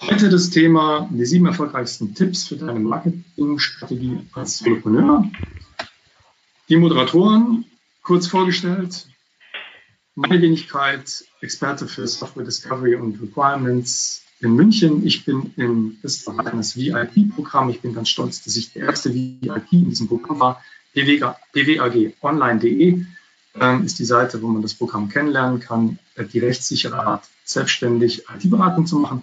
Heute das Thema die sieben erfolgreichsten Tipps für deine Marketingstrategie als Solopreneur. Die Moderatoren kurz vorgestellt. Meine Wenigkeit, Experte für Software Discovery und Requirements in München. Ich bin im Österreichs VIP-Programm. Ich bin ganz stolz, dass ich der erste VIP in diesem Programm war. pwagonline.de ähm, ist die Seite, wo man das Programm kennenlernen kann, äh, die rechtssichere Art, selbstständig IT-Beratung zu machen.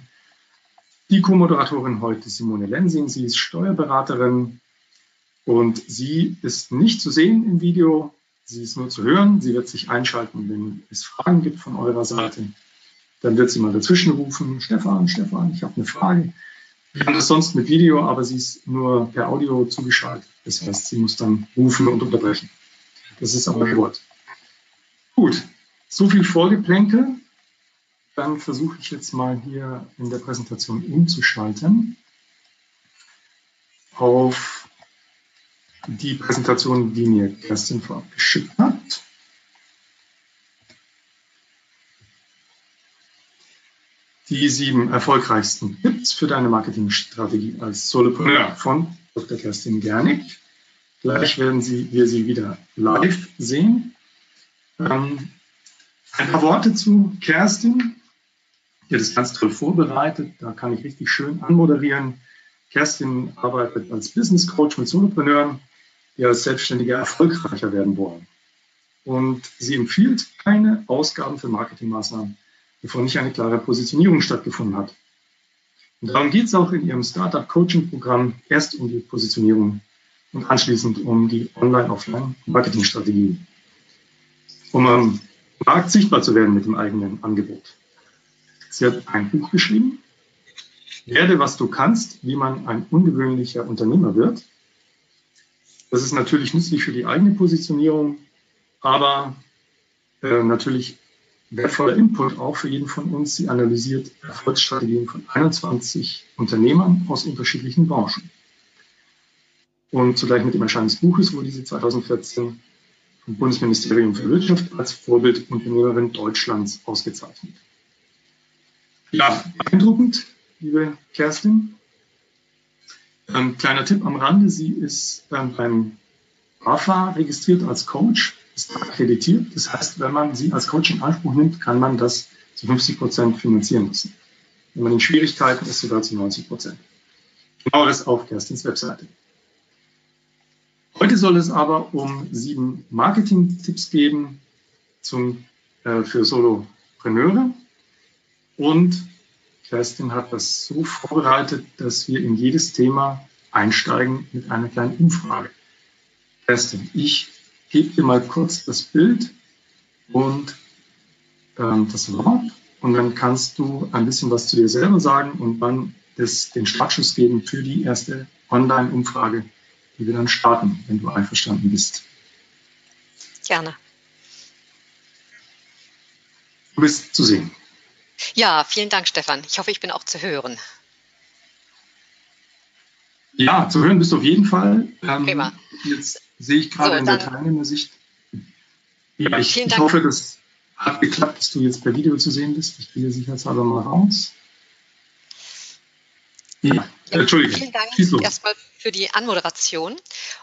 Die Co-Moderatorin heute Simone Lensing. Sie ist Steuerberaterin und sie ist nicht zu sehen im Video. Sie ist nur zu hören. Sie wird sich einschalten, wenn es Fragen gibt von eurer Seite. Dann wird sie mal dazwischen rufen. Stefan, Stefan, ich habe eine Frage. Wir haben das sonst mit Video, aber sie ist nur per Audio zugeschaltet. Das heißt, sie muss dann rufen und unterbrechen. Das ist aber Wort. Gut, so viel Vorgeplänkel. Dann versuche ich jetzt mal hier in der Präsentation umzuschalten auf die Präsentation, die mir Kerstin vorab geschickt hat. Die sieben erfolgreichsten Tipps für deine Marketingstrategie als Solopreneur von Dr. Kerstin Gernig. Gleich werden Sie, wir sie wieder live sehen. Ähm, ein paar Worte zu Kerstin. Hat das ganz toll vorbereitet. Da kann ich richtig schön anmoderieren. Kerstin arbeitet als Business Coach mit Solopreneuren, die als Selbstständige erfolgreicher werden wollen. Und sie empfiehlt keine Ausgaben für Marketingmaßnahmen, bevor nicht eine klare Positionierung stattgefunden hat. Und darum geht es auch in ihrem Startup-Coaching-Programm erst um die Positionierung und anschließend um die Online-Offline-Marketingstrategie um am Markt sichtbar zu werden mit dem eigenen Angebot. Sie hat ein Buch geschrieben, Werde, was du kannst, wie man ein ungewöhnlicher Unternehmer wird. Das ist natürlich nützlich für die eigene Positionierung, aber äh, natürlich wertvoller Input auch für jeden von uns. Sie analysiert Erfolgsstrategien von 21 Unternehmern aus unterschiedlichen Branchen. Und zugleich mit dem Erscheinen des Buches wurde sie 2014 vom Bundesministerium für Wirtschaft als Vorbildunternehmerin Deutschlands ausgezeichnet. Ja, beeindruckend, liebe Kerstin. Ähm, kleiner Tipp am Rande, sie ist ähm, beim BAFA registriert als Coach, ist akkreditiert. Das heißt, wenn man sie als Coach in Anspruch nimmt, kann man das zu 50 Prozent finanzieren lassen. Wenn man in Schwierigkeiten ist, sogar zu 90 Prozent. Genau das auf Kerstins Webseite. Heute soll es aber um sieben Marketing-Tipps geben zum, äh, für Solopreneure. Und Kerstin hat das so vorbereitet, dass wir in jedes Thema einsteigen mit einer kleinen Umfrage. Kerstin, ich gebe dir mal kurz das Bild und ähm, das Wort und dann kannst du ein bisschen was zu dir selber sagen und dann das, den Startschuss geben für die erste Online-Umfrage die wir dann starten, wenn du einverstanden bist. Gerne. Du bist zu sehen. Ja, vielen Dank, Stefan. Ich hoffe, ich bin auch zu hören. Ja, zu hören bist du auf jeden Fall. Ähm, Prima. Jetzt sehe ich gerade so, in der Teilnehmersicht. Ja, ich, ich hoffe, das hat geklappt, dass du jetzt per Video zu sehen bist. Ich gehe sicherheitshalber mal raus. Ja, Entschuldigung. Vielen Dank erstmal für die Anmoderation.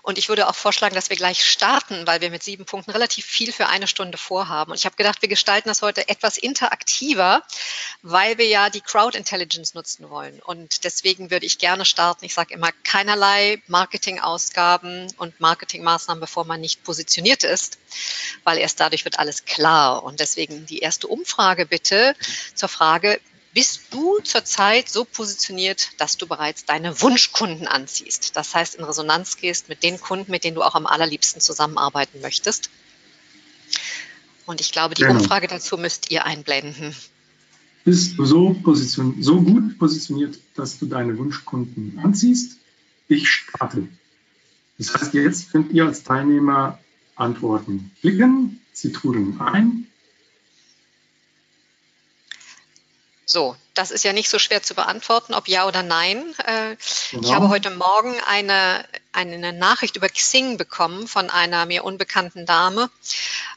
Und ich würde auch vorschlagen, dass wir gleich starten, weil wir mit sieben Punkten relativ viel für eine Stunde vorhaben. Und ich habe gedacht, wir gestalten das heute etwas interaktiver, weil wir ja die Crowd Intelligence nutzen wollen. Und deswegen würde ich gerne starten. Ich sage immer keinerlei Marketingausgaben und Marketingmaßnahmen, bevor man nicht positioniert ist, weil erst dadurch wird alles klar. Und deswegen die erste Umfrage bitte zur Frage, bist du zurzeit so positioniert, dass du bereits deine Wunschkunden anziehst. Das heißt, in Resonanz gehst mit den Kunden, mit denen du auch am allerliebsten zusammenarbeiten möchtest. Und ich glaube, die genau. Umfrage dazu müsst ihr einblenden. Bist du so, position so gut positioniert, dass du deine Wunschkunden anziehst? Ich starte. Das heißt, jetzt könnt ihr als Teilnehmer Antworten klicken, sie trudeln ein So, das ist ja nicht so schwer zu beantworten, ob ja oder nein. Äh, genau. Ich habe heute Morgen eine eine Nachricht über Xing bekommen von einer mir unbekannten Dame,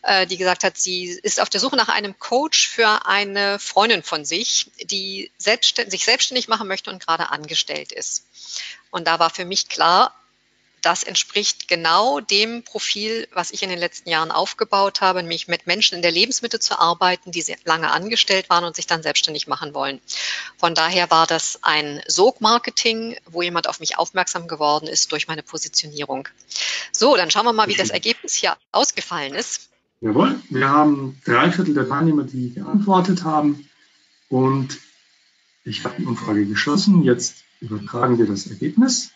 äh, die gesagt hat, sie ist auf der Suche nach einem Coach für eine Freundin von sich, die selbstständ sich selbstständig machen möchte und gerade angestellt ist. Und da war für mich klar, das entspricht genau dem Profil, was ich in den letzten Jahren aufgebaut habe, nämlich mit Menschen in der Lebensmittel zu arbeiten, die lange angestellt waren und sich dann selbstständig machen wollen. Von daher war das ein Sog-Marketing, wo jemand auf mich aufmerksam geworden ist durch meine Positionierung. So, dann schauen wir mal, wie das Ergebnis hier ausgefallen ist. Jawohl, wir haben drei Viertel der Teilnehmer, die geantwortet haben und ich habe die Umfrage geschlossen. Jetzt übertragen wir das Ergebnis.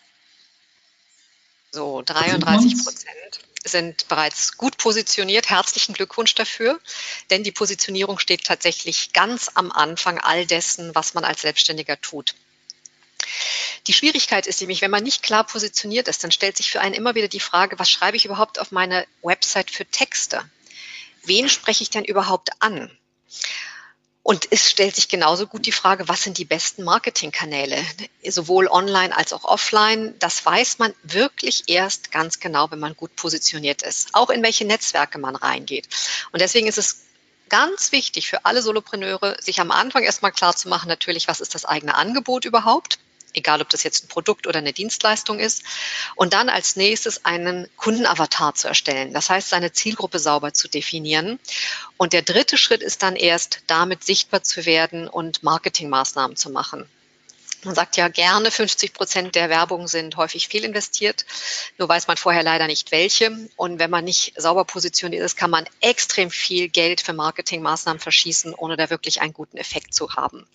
So, 33 Prozent sind bereits gut positioniert. Herzlichen Glückwunsch dafür, denn die Positionierung steht tatsächlich ganz am Anfang all dessen, was man als Selbstständiger tut. Die Schwierigkeit ist nämlich, wenn man nicht klar positioniert ist, dann stellt sich für einen immer wieder die Frage, was schreibe ich überhaupt auf meine Website für Texte? Wen spreche ich denn überhaupt an? Und es stellt sich genauso gut die Frage, was sind die besten Marketingkanäle, sowohl online als auch offline. Das weiß man wirklich erst ganz genau, wenn man gut positioniert ist, auch in welche Netzwerke man reingeht. Und deswegen ist es ganz wichtig für alle Solopreneure, sich am Anfang erstmal klar zu machen, natürlich, was ist das eigene Angebot überhaupt? Egal ob das jetzt ein Produkt oder eine Dienstleistung ist. Und dann als nächstes einen Kundenavatar zu erstellen. Das heißt, seine Zielgruppe sauber zu definieren. Und der dritte Schritt ist dann erst, damit sichtbar zu werden und Marketingmaßnahmen zu machen. Man sagt ja gerne, 50 Prozent der Werbung sind häufig fehlinvestiert. Nur weiß man vorher leider nicht welche. Und wenn man nicht sauber positioniert ist, kann man extrem viel Geld für Marketingmaßnahmen verschießen, ohne da wirklich einen guten Effekt zu haben.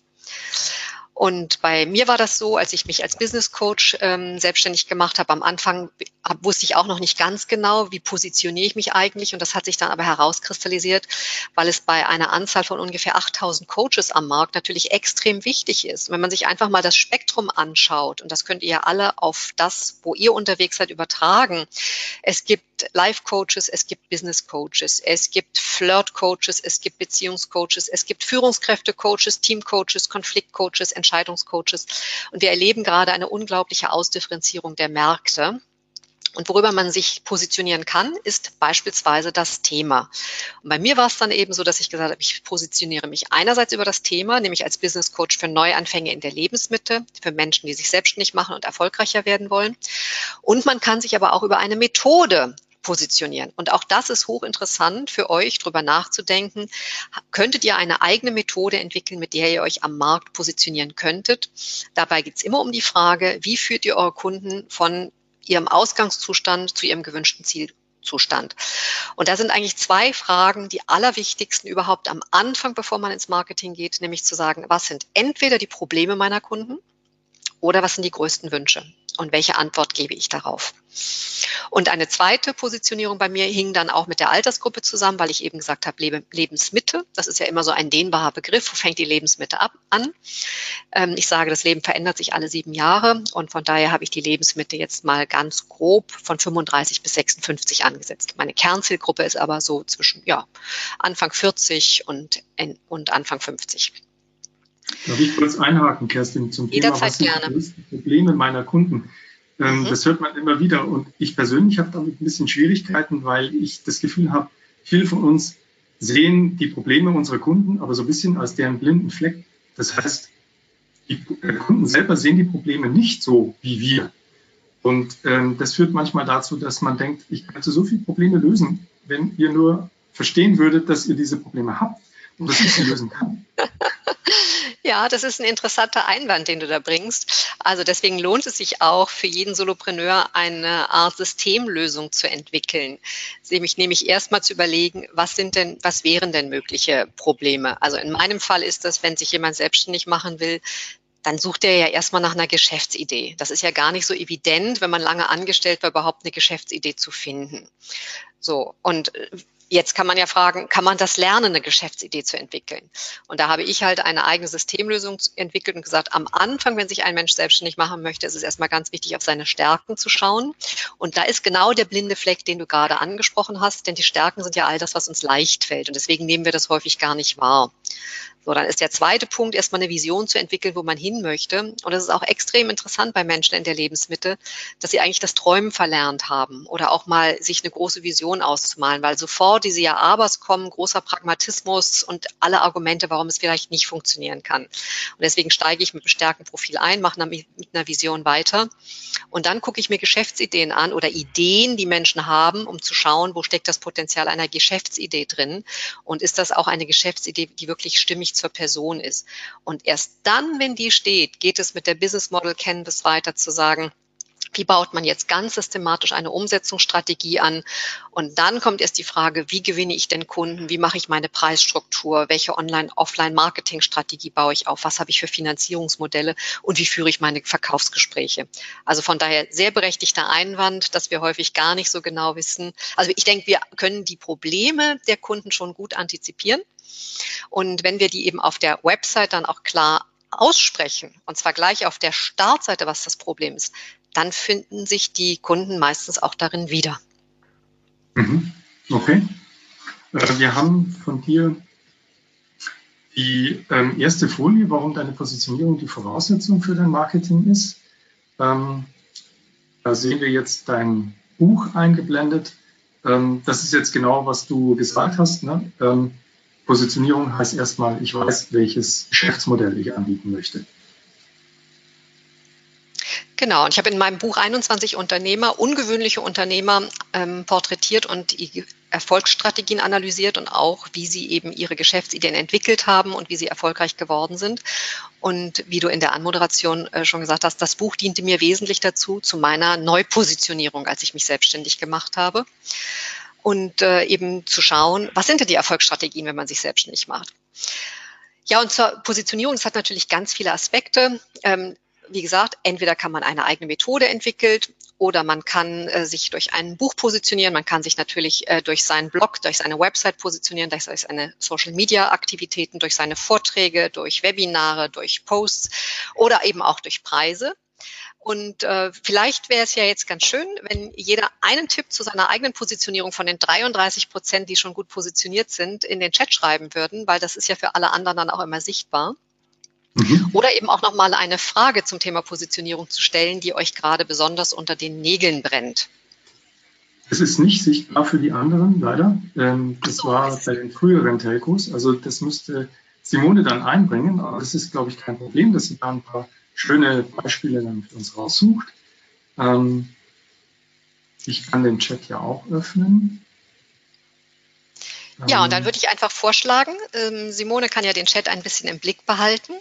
Und bei mir war das so, als ich mich als Business Coach ähm, selbstständig gemacht habe, am Anfang hab, wusste ich auch noch nicht ganz genau, wie positioniere ich mich eigentlich. Und das hat sich dann aber herauskristallisiert, weil es bei einer Anzahl von ungefähr 8000 Coaches am Markt natürlich extrem wichtig ist. Und wenn man sich einfach mal das Spektrum anschaut, und das könnt ihr ja alle auf das, wo ihr unterwegs seid, übertragen. Es gibt Life-Coaches, es gibt Business-Coaches, es gibt Flirt-Coaches, es gibt Beziehungscoaches, es gibt Führungskräfte-Coaches, Team-Coaches, Konflikt-Coaches, Entscheidungscoaches. Und wir erleben gerade eine unglaubliche Ausdifferenzierung der Märkte. Und worüber man sich positionieren kann, ist beispielsweise das Thema. Und bei mir war es dann eben so, dass ich gesagt habe, ich positioniere mich einerseits über das Thema, nämlich als Business Coach für Neuanfänge in der Lebensmitte, für Menschen, die sich selbstständig machen und erfolgreicher werden wollen. Und man kann sich aber auch über eine Methode positionieren. Und auch das ist hochinteressant für euch, darüber nachzudenken. Könntet ihr eine eigene Methode entwickeln, mit der ihr euch am Markt positionieren könntet? Dabei geht es immer um die Frage, wie führt ihr eure Kunden von ihrem Ausgangszustand zu ihrem gewünschten Zielzustand. Und da sind eigentlich zwei Fragen die allerwichtigsten überhaupt am Anfang, bevor man ins Marketing geht, nämlich zu sagen, was sind entweder die Probleme meiner Kunden oder was sind die größten Wünsche? und welche Antwort gebe ich darauf. Und eine zweite Positionierung bei mir hing dann auch mit der Altersgruppe zusammen, weil ich eben gesagt habe, Lebensmitte. Das ist ja immer so ein dehnbarer Begriff. Wo fängt die Lebensmitte ab, an? Ähm, ich sage, das Leben verändert sich alle sieben Jahre und von daher habe ich die Lebensmitte jetzt mal ganz grob von 35 bis 56 angesetzt. Meine Kernzielgruppe ist aber so zwischen ja, Anfang 40 und, und Anfang 50. Darf ich kurz einhaken, Kerstin, zum Thema, was sind die Probleme meiner Kunden? Ähm, mhm. Das hört man immer wieder und ich persönlich habe damit ein bisschen Schwierigkeiten, weil ich das Gefühl habe, viele von uns sehen die Probleme unserer Kunden, aber so ein bisschen als deren blinden Fleck. Das heißt, die Kunden selber sehen die Probleme nicht so wie wir. Und ähm, das führt manchmal dazu, dass man denkt, ich könnte so viele Probleme lösen, wenn ihr nur verstehen würdet, dass ihr diese Probleme habt und dass ich sie lösen kann. Ja, das ist ein interessanter Einwand, den du da bringst. Also deswegen lohnt es sich auch für jeden Solopreneur eine Art Systemlösung zu entwickeln. Nämlich, nämlich erstmal zu überlegen, was sind denn, was wären denn mögliche Probleme? Also in meinem Fall ist das, wenn sich jemand selbstständig machen will, dann sucht er ja erstmal nach einer Geschäftsidee. Das ist ja gar nicht so evident, wenn man lange angestellt war, überhaupt eine Geschäftsidee zu finden. So. Und Jetzt kann man ja fragen, kann man das lernen, eine Geschäftsidee zu entwickeln? Und da habe ich halt eine eigene Systemlösung entwickelt und gesagt, am Anfang, wenn sich ein Mensch selbstständig machen möchte, ist es erstmal ganz wichtig, auf seine Stärken zu schauen. Und da ist genau der blinde Fleck, den du gerade angesprochen hast, denn die Stärken sind ja all das, was uns leicht fällt. Und deswegen nehmen wir das häufig gar nicht wahr. So, dann ist der zweite Punkt, erstmal eine Vision zu entwickeln, wo man hin möchte. Und das ist auch extrem interessant bei Menschen in der Lebensmitte, dass sie eigentlich das Träumen verlernt haben oder auch mal sich eine große Vision auszumalen, weil sofort diese Ja-Abers kommen, großer Pragmatismus und alle Argumente, warum es vielleicht nicht funktionieren kann. Und deswegen steige ich mit einem starken Profil ein, mache mit einer Vision weiter. Und dann gucke ich mir Geschäftsideen an oder Ideen, die Menschen haben, um zu schauen, wo steckt das Potenzial einer Geschäftsidee drin und ist das auch eine Geschäftsidee, die wirklich stimmig zur Person ist. Und erst dann, wenn die steht, geht es mit der Business Model Canvas weiter zu sagen, wie baut man jetzt ganz systematisch eine Umsetzungsstrategie an? Und dann kommt erst die Frage, wie gewinne ich denn Kunden? Wie mache ich meine Preisstruktur? Welche Online-Offline-Marketing-Strategie baue ich auf? Was habe ich für Finanzierungsmodelle? Und wie führe ich meine Verkaufsgespräche? Also von daher sehr berechtigter Einwand, dass wir häufig gar nicht so genau wissen. Also ich denke, wir können die Probleme der Kunden schon gut antizipieren. Und wenn wir die eben auf der Website dann auch klar aussprechen, und zwar gleich auf der Startseite, was das Problem ist, dann finden sich die Kunden meistens auch darin wieder. Mhm. Okay. Äh, wir haben von dir die ähm, erste Folie, warum deine Positionierung die Voraussetzung für dein Marketing ist. Ähm, da sehen wir jetzt dein Buch eingeblendet. Ähm, das ist jetzt genau, was du gesagt hast. Positionierung heißt erstmal, ich weiß, welches Geschäftsmodell ich anbieten möchte. Genau, und ich habe in meinem Buch 21 Unternehmer, ungewöhnliche Unternehmer ähm, porträtiert und die Erfolgsstrategien analysiert und auch, wie sie eben ihre Geschäftsideen entwickelt haben und wie sie erfolgreich geworden sind. Und wie du in der Anmoderation äh, schon gesagt hast, das Buch diente mir wesentlich dazu, zu meiner Neupositionierung, als ich mich selbstständig gemacht habe. Und äh, eben zu schauen, was sind denn die Erfolgsstrategien, wenn man sich selbstständig macht. Ja, und zur Positionierung, es hat natürlich ganz viele Aspekte. Ähm, wie gesagt, entweder kann man eine eigene Methode entwickeln oder man kann äh, sich durch ein Buch positionieren, man kann sich natürlich äh, durch seinen Blog, durch seine Website positionieren, durch seine Social-Media-Aktivitäten, durch seine Vorträge, durch Webinare, durch Posts oder eben auch durch Preise. Und äh, vielleicht wäre es ja jetzt ganz schön, wenn jeder einen Tipp zu seiner eigenen Positionierung von den 33 Prozent, die schon gut positioniert sind, in den Chat schreiben würden, weil das ist ja für alle anderen dann auch immer sichtbar. Mhm. Oder eben auch nochmal eine Frage zum Thema Positionierung zu stellen, die euch gerade besonders unter den Nägeln brennt. Es ist nicht sichtbar für die anderen, leider. Ähm, das war bei den früheren Telcos. Also das müsste Simone dann einbringen. Aber das ist, glaube ich, kein Problem, dass sie da ein paar schöne Beispiele dann für uns raussucht. Ähm, ich kann den Chat ja auch öffnen. Ja, und dann ähm. würde ich einfach vorschlagen, ähm, Simone kann ja den Chat ein bisschen im Blick behalten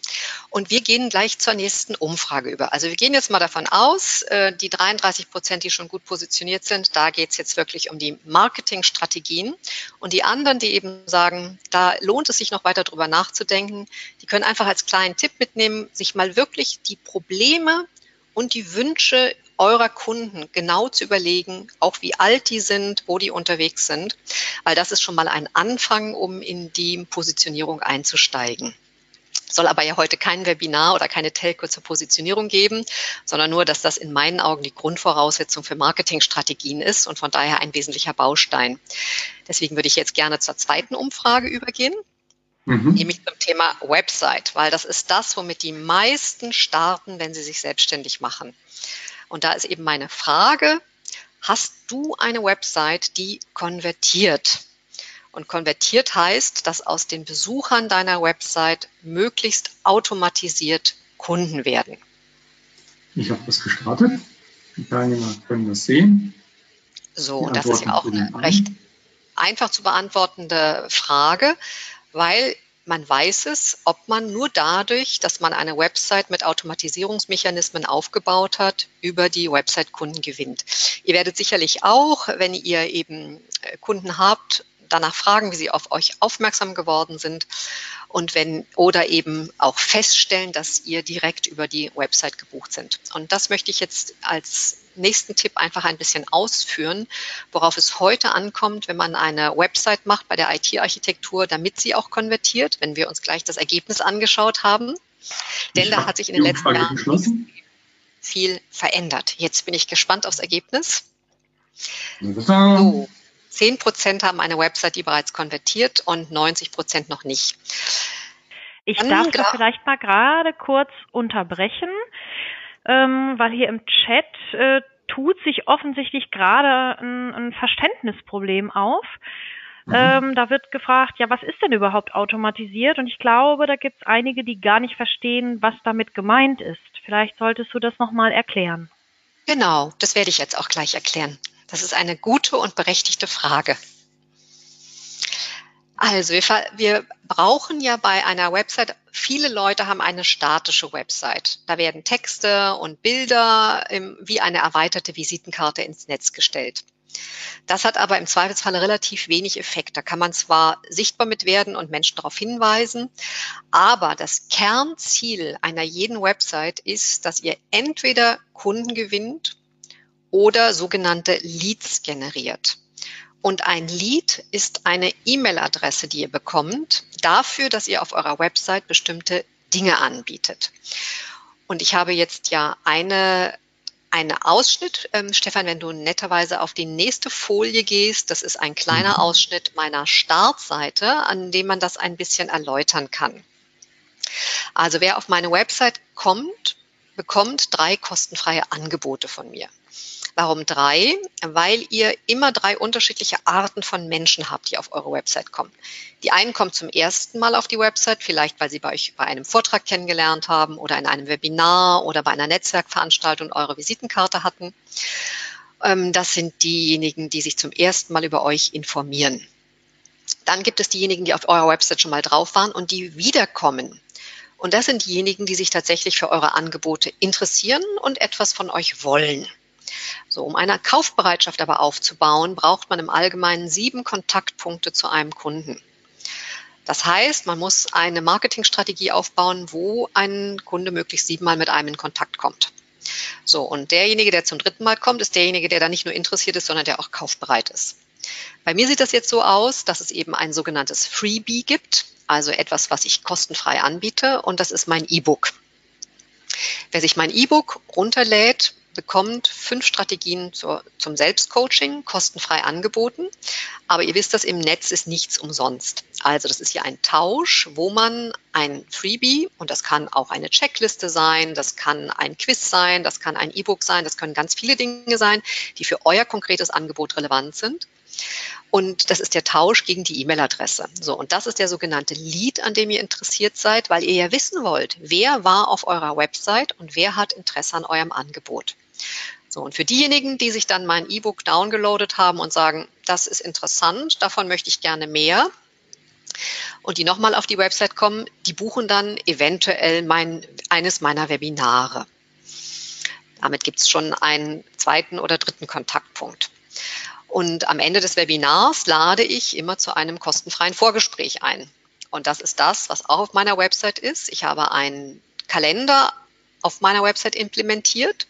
und wir gehen gleich zur nächsten Umfrage über. Also wir gehen jetzt mal davon aus, äh, die 33 Prozent, die schon gut positioniert sind, da geht es jetzt wirklich um die Marketingstrategien und die anderen, die eben sagen, da lohnt es sich noch weiter drüber nachzudenken, die können einfach als kleinen Tipp mitnehmen, sich mal wirklich die Probleme und die Wünsche eurer Kunden genau zu überlegen, auch wie alt die sind, wo die unterwegs sind, weil das ist schon mal ein Anfang, um in die Positionierung einzusteigen soll aber ja heute kein Webinar oder keine Telco zur Positionierung geben, sondern nur, dass das in meinen Augen die Grundvoraussetzung für Marketingstrategien ist und von daher ein wesentlicher Baustein. Deswegen würde ich jetzt gerne zur zweiten Umfrage übergehen, mhm. nämlich zum Thema Website, weil das ist das, womit die meisten starten, wenn sie sich selbstständig machen. Und da ist eben meine Frage, hast du eine Website, die konvertiert? Und konvertiert heißt, dass aus den Besuchern deiner Website möglichst automatisiert Kunden werden. Ich habe das gestartet. Die Teilnehmer können das sehen. So, und das ist ja auch eine recht einfach zu beantwortende Frage, weil man weiß es, ob man nur dadurch, dass man eine Website mit Automatisierungsmechanismen aufgebaut hat, über die Website Kunden gewinnt. Ihr werdet sicherlich auch, wenn ihr eben äh, Kunden habt, danach fragen, wie sie auf euch aufmerksam geworden sind und wenn oder eben auch feststellen, dass ihr direkt über die Website gebucht sind. Und das möchte ich jetzt als nächsten Tipp einfach ein bisschen ausführen, worauf es heute ankommt, wenn man eine Website macht bei der IT-Architektur, damit sie auch konvertiert, wenn wir uns gleich das Ergebnis angeschaut haben. Denn da hat sich in den letzten Jahren viel verändert. Jetzt bin ich gespannt aufs Ergebnis. So, 10 Prozent haben eine Website, die bereits konvertiert und 90 Prozent noch nicht. Ich Dann darf da vielleicht mal gerade kurz unterbrechen, ähm, weil hier im Chat äh, tut sich offensichtlich gerade ein, ein Verständnisproblem auf. Mhm. Ähm, da wird gefragt, ja, was ist denn überhaupt automatisiert? Und ich glaube, da gibt es einige, die gar nicht verstehen, was damit gemeint ist. Vielleicht solltest du das nochmal erklären. Genau, das werde ich jetzt auch gleich erklären. Das ist eine gute und berechtigte Frage. Also wir, wir, brauchen ja bei einer Website, viele Leute haben eine statische Website. Da werden Texte und Bilder im, wie eine erweiterte Visitenkarte ins Netz gestellt. Das hat aber im Zweifelsfall relativ wenig Effekt. Da kann man zwar sichtbar mit werden und Menschen darauf hinweisen, aber das Kernziel einer jeden Website ist, dass ihr entweder Kunden gewinnt oder sogenannte Leads generiert. Und ein Lead ist eine E-Mail-Adresse, die ihr bekommt, dafür, dass ihr auf eurer Website bestimmte Dinge anbietet. Und ich habe jetzt ja eine einen Ausschnitt, ähm, Stefan, wenn du netterweise auf die nächste Folie gehst, das ist ein kleiner mhm. Ausschnitt meiner Startseite, an dem man das ein bisschen erläutern kann. Also wer auf meine Website kommt, bekommt drei kostenfreie Angebote von mir. Warum drei? Weil ihr immer drei unterschiedliche Arten von Menschen habt, die auf eure Website kommen. Die einen kommen zum ersten Mal auf die Website, vielleicht weil sie bei euch bei einem Vortrag kennengelernt haben oder in einem Webinar oder bei einer Netzwerkveranstaltung eure Visitenkarte hatten. Ähm, das sind diejenigen, die sich zum ersten Mal über euch informieren. Dann gibt es diejenigen, die auf eurer Website schon mal drauf waren und die wiederkommen. Und das sind diejenigen, die sich tatsächlich für eure Angebote interessieren und etwas von euch wollen. So, um eine Kaufbereitschaft aber aufzubauen, braucht man im Allgemeinen sieben Kontaktpunkte zu einem Kunden. Das heißt, man muss eine Marketingstrategie aufbauen, wo ein Kunde möglichst siebenmal mit einem in Kontakt kommt. So, und derjenige, der zum dritten Mal kommt, ist derjenige, der da nicht nur interessiert ist, sondern der auch kaufbereit ist. Bei mir sieht das jetzt so aus, dass es eben ein sogenanntes Freebie gibt, also etwas, was ich kostenfrei anbiete, und das ist mein E-Book. Wer sich mein E-Book runterlädt, bekommt fünf Strategien zur, zum Selbstcoaching kostenfrei angeboten. Aber ihr wisst das, im Netz ist nichts umsonst. Also das ist hier ein Tausch, wo man ein Freebie, und das kann auch eine Checkliste sein, das kann ein Quiz sein, das kann ein E-Book sein, das können ganz viele Dinge sein, die für euer konkretes Angebot relevant sind. Und das ist der Tausch gegen die E-Mail-Adresse. So, und das ist der sogenannte Lead, an dem ihr interessiert seid, weil ihr ja wissen wollt, wer war auf eurer Website und wer hat Interesse an eurem Angebot. So, und für diejenigen, die sich dann mein E-Book downgeloadet haben und sagen, das ist interessant, davon möchte ich gerne mehr, und die nochmal auf die Website kommen, die buchen dann eventuell mein, eines meiner Webinare. Damit gibt es schon einen zweiten oder dritten Kontaktpunkt. Und am Ende des Webinars lade ich immer zu einem kostenfreien Vorgespräch ein. Und das ist das, was auch auf meiner Website ist. Ich habe einen Kalender auf meiner Website implementiert,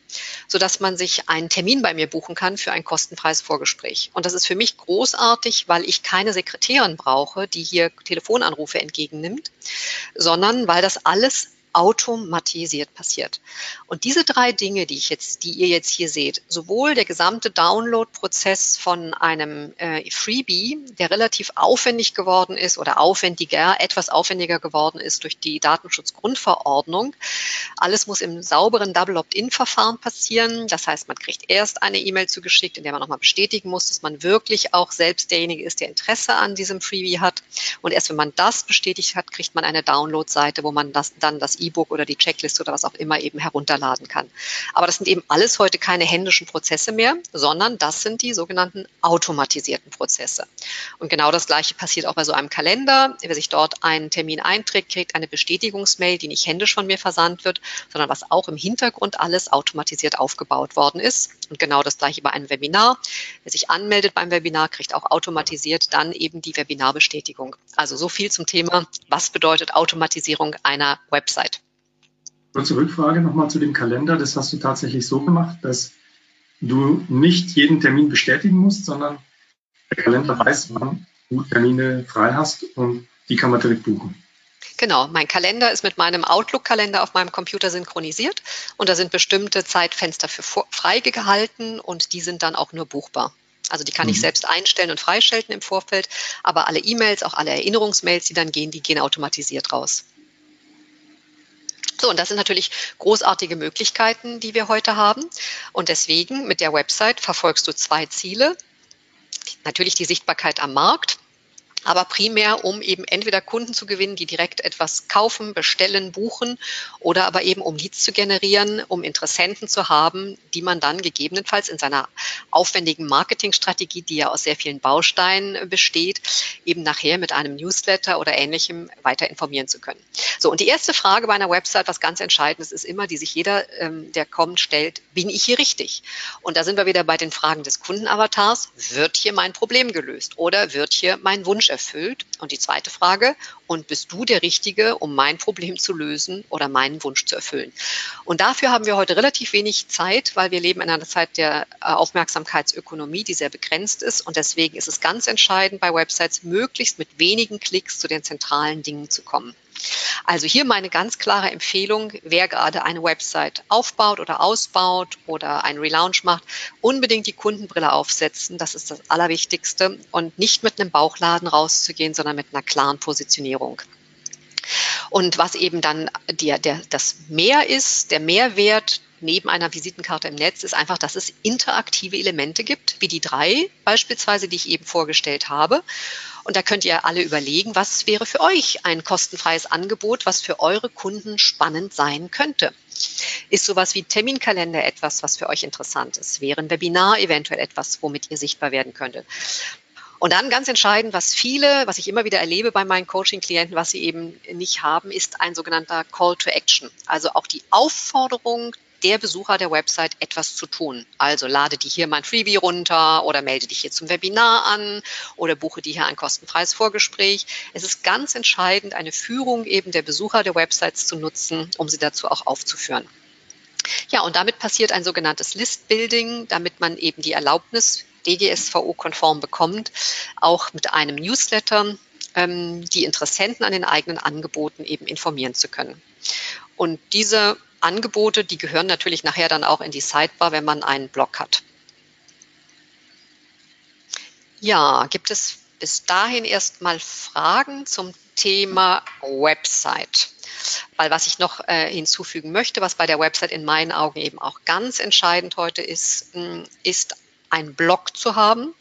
so dass man sich einen Termin bei mir buchen kann für ein kostenfreies Vorgespräch. Und das ist für mich großartig, weil ich keine Sekretärin brauche, die hier Telefonanrufe entgegennimmt, sondern weil das alles automatisiert passiert. Und diese drei Dinge, die ich jetzt, die ihr jetzt hier seht, sowohl der gesamte Download-Prozess von einem äh, Freebie, der relativ aufwendig geworden ist oder aufwendiger, etwas aufwendiger geworden ist durch die Datenschutzgrundverordnung. Alles muss im sauberen Double Opt-in-Verfahren passieren. Das heißt, man kriegt erst eine E-Mail zugeschickt, in der man nochmal bestätigen muss, dass man wirklich auch selbst derjenige ist, der Interesse an diesem Freebie hat. Und erst wenn man das bestätigt hat, kriegt man eine Download-Seite, wo man das, dann das E-Book oder die Checkliste oder was auch immer eben herunterladen kann. Aber das sind eben alles heute keine händischen Prozesse mehr, sondern das sind die sogenannten automatisierten Prozesse. Und genau das Gleiche passiert auch bei so einem Kalender. Wer sich dort einen Termin einträgt, kriegt eine Bestätigungsmail, die nicht händisch von mir versandt wird, sondern was auch im Hintergrund alles automatisiert aufgebaut worden ist. Und genau das Gleiche bei einem Webinar. Wer sich anmeldet beim Webinar, kriegt auch automatisiert dann eben die Webinarbestätigung. Also so viel zum Thema, was bedeutet Automatisierung einer Website. Kurze Rückfrage nochmal zu dem Kalender. Das hast du tatsächlich so gemacht, dass du nicht jeden Termin bestätigen musst, sondern der Kalender weiß, wann du Termine frei hast und die kann man direkt buchen. Genau, mein Kalender ist mit meinem Outlook-Kalender auf meinem Computer synchronisiert und da sind bestimmte Zeitfenster für freigehalten und die sind dann auch nur buchbar. Also die kann mhm. ich selbst einstellen und freischalten im Vorfeld, aber alle E-Mails, auch alle Erinnerungsmails, die dann gehen, die gehen automatisiert raus. So, und das sind natürlich großartige Möglichkeiten, die wir heute haben. Und deswegen mit der Website verfolgst du zwei Ziele. Natürlich die Sichtbarkeit am Markt, aber primär, um eben entweder Kunden zu gewinnen, die direkt etwas kaufen, bestellen, buchen oder aber eben um Leads zu generieren, um Interessenten zu haben, die man dann gegebenenfalls in seiner aufwendigen Marketingstrategie, die ja aus sehr vielen Bausteinen besteht, eben nachher mit einem Newsletter oder ähnlichem weiter informieren zu können. So, und die erste Frage bei einer Website, was ganz entscheidend ist, ist immer, die sich jeder, ähm, der kommt, stellt, bin ich hier richtig? Und da sind wir wieder bei den Fragen des Kundenavatars. Wird hier mein Problem gelöst oder wird hier mein Wunsch erfüllt? Und die zweite Frage, und bist du der Richtige, um mein Problem zu lösen oder meinen Wunsch zu erfüllen? Und dafür haben wir heute relativ wenig Zeit, weil wir leben in einer Zeit der äh, Aufmerksamkeitsökonomie, die sehr begrenzt ist. Und deswegen ist es ganz entscheidend, bei Websites möglichst mit wenigen Klicks zu den zentralen Dingen zu kommen. Also hier meine ganz klare Empfehlung, wer gerade eine Website aufbaut oder ausbaut oder einen Relaunch macht, unbedingt die Kundenbrille aufsetzen. Das ist das Allerwichtigste und nicht mit einem Bauchladen rauszugehen, sondern mit einer klaren Positionierung. Und was eben dann der, der, das Mehr ist, der Mehrwert neben einer Visitenkarte im Netz, ist einfach, dass es interaktive Elemente gibt, wie die drei beispielsweise, die ich eben vorgestellt habe. Und da könnt ihr alle überlegen, was wäre für euch ein kostenfreies Angebot, was für eure Kunden spannend sein könnte. Ist sowas wie Terminkalender etwas, was für euch interessant ist? Wäre ein Webinar eventuell etwas, womit ihr sichtbar werden könntet? Und dann ganz entscheidend, was viele, was ich immer wieder erlebe bei meinen Coaching-Klienten, was sie eben nicht haben, ist ein sogenannter Call to Action. Also auch die Aufforderung der Besucher der Website etwas zu tun. Also lade dir hier mein Freebie runter oder melde dich hier zum Webinar an oder buche dir hier ein kostenfreies Vorgespräch. Es ist ganz entscheidend, eine Führung eben der Besucher der Websites zu nutzen, um sie dazu auch aufzuführen. Ja, und damit passiert ein sogenanntes List-Building, damit man eben die Erlaubnis DGSVO-konform bekommt, auch mit einem Newsletter ähm, die Interessenten an den eigenen Angeboten eben informieren zu können. Und diese Angebote, die gehören natürlich nachher dann auch in die Sidebar, wenn man einen Blog hat. Ja, gibt es bis dahin erstmal Fragen zum Thema Website? Weil was ich noch äh, hinzufügen möchte, was bei der Website in meinen Augen eben auch ganz entscheidend heute ist, hm, ist ein Blog zu haben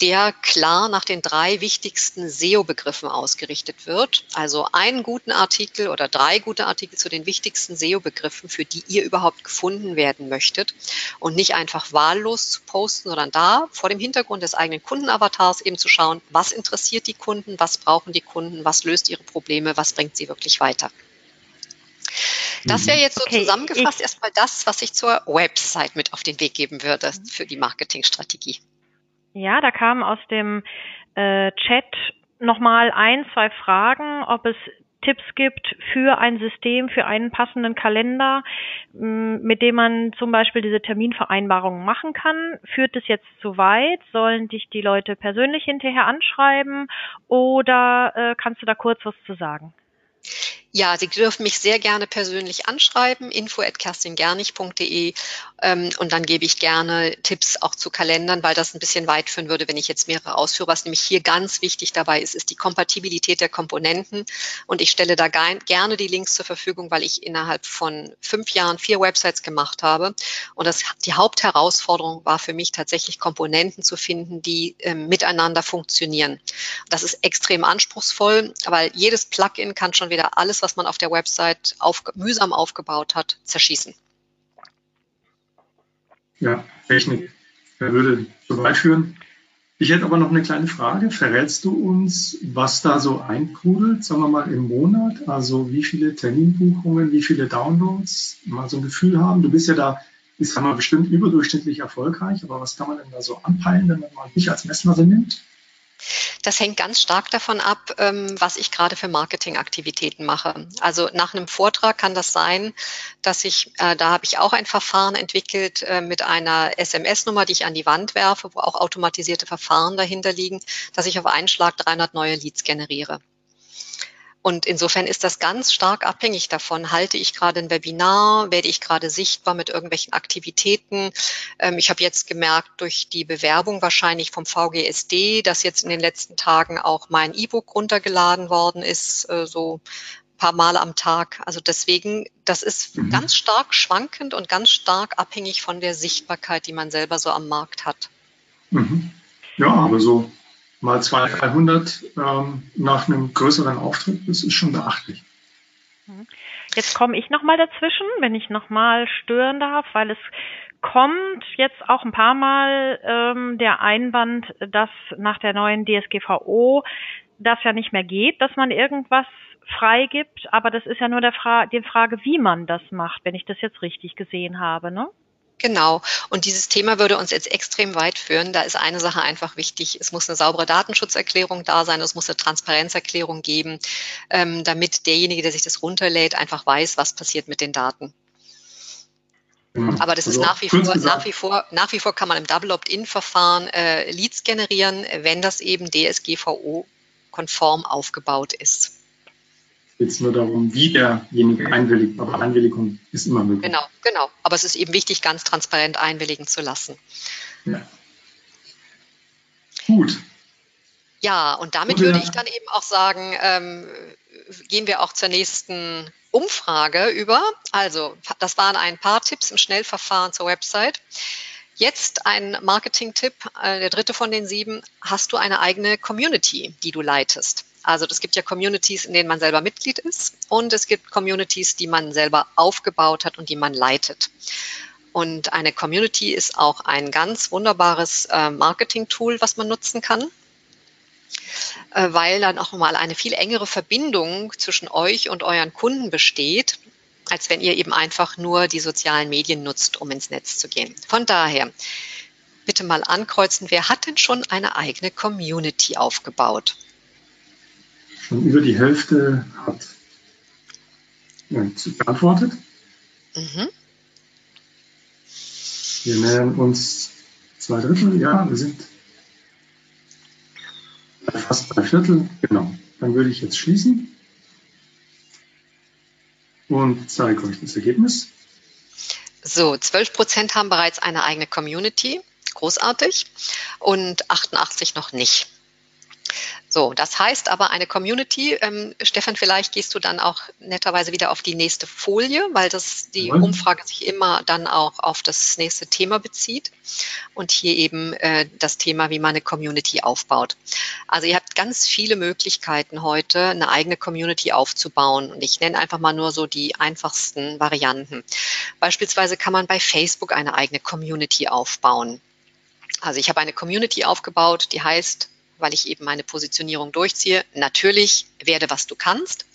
der klar nach den drei wichtigsten SEO-Begriffen ausgerichtet wird. Also einen guten Artikel oder drei gute Artikel zu den wichtigsten SEO-Begriffen, für die ihr überhaupt gefunden werden möchtet. Und nicht einfach wahllos zu posten, sondern da vor dem Hintergrund des eigenen Kundenavatars eben zu schauen, was interessiert die Kunden, was brauchen die Kunden, was löst ihre Probleme, was bringt sie wirklich weiter. Das wäre jetzt so okay, zusammengefasst erstmal das, was ich zur Website mit auf den Weg geben würde für die Marketingstrategie. Ja, da kamen aus dem äh, Chat nochmal ein, zwei Fragen, ob es Tipps gibt für ein System, für einen passenden Kalender, mit dem man zum Beispiel diese Terminvereinbarungen machen kann. Führt es jetzt zu weit? Sollen dich die Leute persönlich hinterher anschreiben oder äh, kannst du da kurz was zu sagen? Ja, Sie dürfen mich sehr gerne persönlich anschreiben, info at kerstingernig.de ähm, und dann gebe ich gerne Tipps auch zu Kalendern, weil das ein bisschen weit führen würde, wenn ich jetzt mehrere ausführe. Was nämlich hier ganz wichtig dabei ist, ist die Kompatibilität der Komponenten und ich stelle da gerne die Links zur Verfügung, weil ich innerhalb von fünf Jahren vier Websites gemacht habe und das, die Hauptherausforderung war für mich tatsächlich Komponenten zu finden, die äh, miteinander funktionieren. Das ist extrem anspruchsvoll, weil jedes Plugin kann schon wieder alles was man auf der Website auf, mühsam aufgebaut hat, zerschießen. Ja, Technik würde so weit führen. Ich hätte aber noch eine kleine Frage. Verrätst du uns, was da so einprudelt, sagen wir mal im Monat? Also wie viele Terminbuchungen, wie viele Downloads, mal so ein Gefühl haben? Du bist ja da, ich sag mal, bestimmt überdurchschnittlich erfolgreich, aber was kann man denn da so anpeilen, wenn man mal dich als Messlasse nimmt? Das hängt ganz stark davon ab, ähm, was ich gerade für Marketingaktivitäten mache. Also nach einem Vortrag kann das sein, dass ich, äh, da habe ich auch ein Verfahren entwickelt äh, mit einer SMS-Nummer, die ich an die Wand werfe, wo auch automatisierte Verfahren dahinter liegen, dass ich auf einen Schlag 300 neue Leads generiere. Und insofern ist das ganz stark abhängig davon, halte ich gerade ein Webinar, werde ich gerade sichtbar mit irgendwelchen Aktivitäten. Ähm, ich habe jetzt gemerkt durch die Bewerbung wahrscheinlich vom VGSD, dass jetzt in den letzten Tagen auch mein E-Book runtergeladen worden ist, äh, so paar Male am Tag. Also deswegen, das ist mhm. ganz stark schwankend und ganz stark abhängig von der Sichtbarkeit, die man selber so am Markt hat. Mhm. Ja, aber so mal 200, 300 ähm, nach einem größeren Auftritt, das ist schon beachtlich. Jetzt komme ich nochmal dazwischen, wenn ich nochmal stören darf, weil es kommt jetzt auch ein paar Mal ähm, der Einwand, dass nach der neuen DSGVO das ja nicht mehr geht, dass man irgendwas freigibt, aber das ist ja nur der Fra die Frage, wie man das macht, wenn ich das jetzt richtig gesehen habe, ne? Genau. Und dieses Thema würde uns jetzt extrem weit führen. Da ist eine Sache einfach wichtig. Es muss eine saubere Datenschutzerklärung da sein. Es muss eine Transparenzerklärung geben, ähm, damit derjenige, der sich das runterlädt, einfach weiß, was passiert mit den Daten. Genau. Aber das also ist nach wie, vor, nach wie vor, nach wie vor kann man im Double Opt-in-Verfahren äh, Leads generieren, wenn das eben DSGVO-konform aufgebaut ist jetzt nur darum, wie derjenige einwilligt. Aber Einwilligung ist immer möglich. Genau, genau. Aber es ist eben wichtig, ganz transparent einwilligen zu lassen. Ja. Gut. Ja, und damit Gut, würde ich dann eben auch sagen, ähm, gehen wir auch zur nächsten Umfrage über. Also, das waren ein paar Tipps im Schnellverfahren zur Website. Jetzt ein Marketing-Tipp, äh, der dritte von den sieben. Hast du eine eigene Community, die du leitest? Also es gibt ja Communities, in denen man selber Mitglied ist und es gibt Communities, die man selber aufgebaut hat und die man leitet. Und eine Community ist auch ein ganz wunderbares äh, Marketing-Tool, was man nutzen kann, äh, weil dann auch mal eine viel engere Verbindung zwischen euch und euren Kunden besteht, als wenn ihr eben einfach nur die sozialen Medien nutzt, um ins Netz zu gehen. Von daher, bitte mal ankreuzen, wer hat denn schon eine eigene Community aufgebaut? Schon über die Hälfte hat ja, beantwortet. Mhm. Wir nähern uns zwei Drittel, ja, wir sind fast drei Viertel, genau. Dann würde ich jetzt schließen und zeige euch das Ergebnis. So, 12 Prozent haben bereits eine eigene Community, großartig, und 88 noch nicht. So, das heißt aber eine Community. Ähm, Stefan, vielleicht gehst du dann auch netterweise wieder auf die nächste Folie, weil das die mhm. Umfrage sich immer dann auch auf das nächste Thema bezieht und hier eben äh, das Thema, wie man eine Community aufbaut. Also ihr habt ganz viele Möglichkeiten heute, eine eigene Community aufzubauen und ich nenne einfach mal nur so die einfachsten Varianten. Beispielsweise kann man bei Facebook eine eigene Community aufbauen. Also ich habe eine Community aufgebaut, die heißt weil ich eben meine Positionierung durchziehe. Natürlich werde, was du kannst.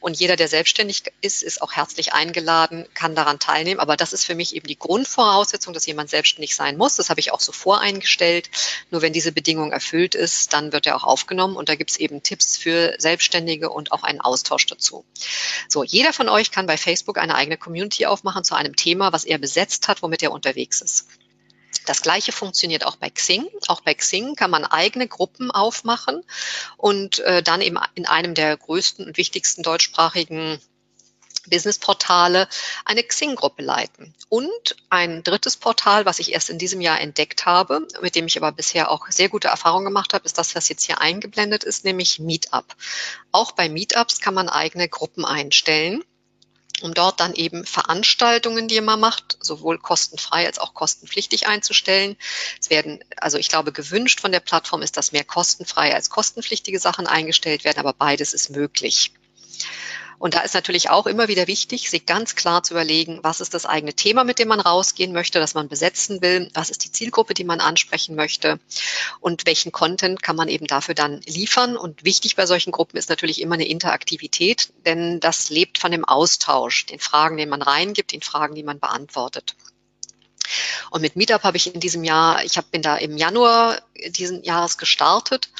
Und jeder, der selbstständig ist, ist auch herzlich eingeladen, kann daran teilnehmen. Aber das ist für mich eben die Grundvoraussetzung, dass jemand selbstständig sein muss. Das habe ich auch so voreingestellt. Nur wenn diese Bedingung erfüllt ist, dann wird er auch aufgenommen. Und da gibt es eben Tipps für Selbstständige und auch einen Austausch dazu. So, jeder von euch kann bei Facebook eine eigene Community aufmachen zu einem Thema, was er besetzt hat, womit er unterwegs ist. Das gleiche funktioniert auch bei Xing. Auch bei Xing kann man eigene Gruppen aufmachen und äh, dann eben in einem der größten und wichtigsten deutschsprachigen Businessportale eine Xing-Gruppe leiten. Und ein drittes Portal, was ich erst in diesem Jahr entdeckt habe, mit dem ich aber bisher auch sehr gute Erfahrungen gemacht habe, ist das, was jetzt hier eingeblendet ist, nämlich Meetup. Auch bei Meetups kann man eigene Gruppen einstellen um dort dann eben Veranstaltungen, die man macht, sowohl kostenfrei als auch kostenpflichtig einzustellen. Es werden, also ich glaube, gewünscht von der Plattform ist, dass mehr kostenfreie als kostenpflichtige Sachen eingestellt werden, aber beides ist möglich. Und da ist natürlich auch immer wieder wichtig, sich ganz klar zu überlegen, was ist das eigene Thema, mit dem man rausgehen möchte, das man besetzen will, was ist die Zielgruppe, die man ansprechen möchte und welchen Content kann man eben dafür dann liefern. Und wichtig bei solchen Gruppen ist natürlich immer eine Interaktivität, denn das lebt von dem Austausch, den Fragen, den man reingibt, den Fragen, die man beantwortet. Und mit Meetup habe ich in diesem Jahr, ich hab, bin da im Januar diesen Jahres gestartet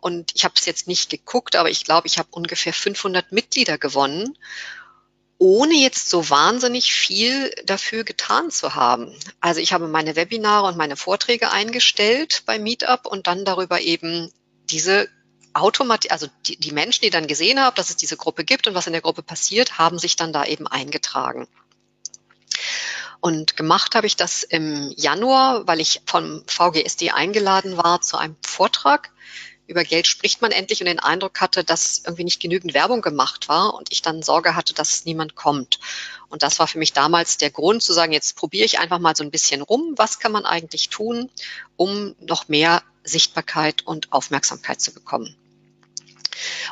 und ich habe es jetzt nicht geguckt, aber ich glaube, ich habe ungefähr 500 Mitglieder gewonnen, ohne jetzt so wahnsinnig viel dafür getan zu haben. Also ich habe meine Webinare und meine Vorträge eingestellt bei Meetup und dann darüber eben diese automatisch, also die, die Menschen, die dann gesehen haben, dass es diese Gruppe gibt und was in der Gruppe passiert, haben sich dann da eben eingetragen. Und gemacht habe ich das im Januar, weil ich vom VGSD eingeladen war zu einem Vortrag über Geld spricht man endlich und den Eindruck hatte, dass irgendwie nicht genügend Werbung gemacht war und ich dann Sorge hatte, dass niemand kommt. Und das war für mich damals der Grund zu sagen, jetzt probiere ich einfach mal so ein bisschen rum, was kann man eigentlich tun, um noch mehr Sichtbarkeit und Aufmerksamkeit zu bekommen.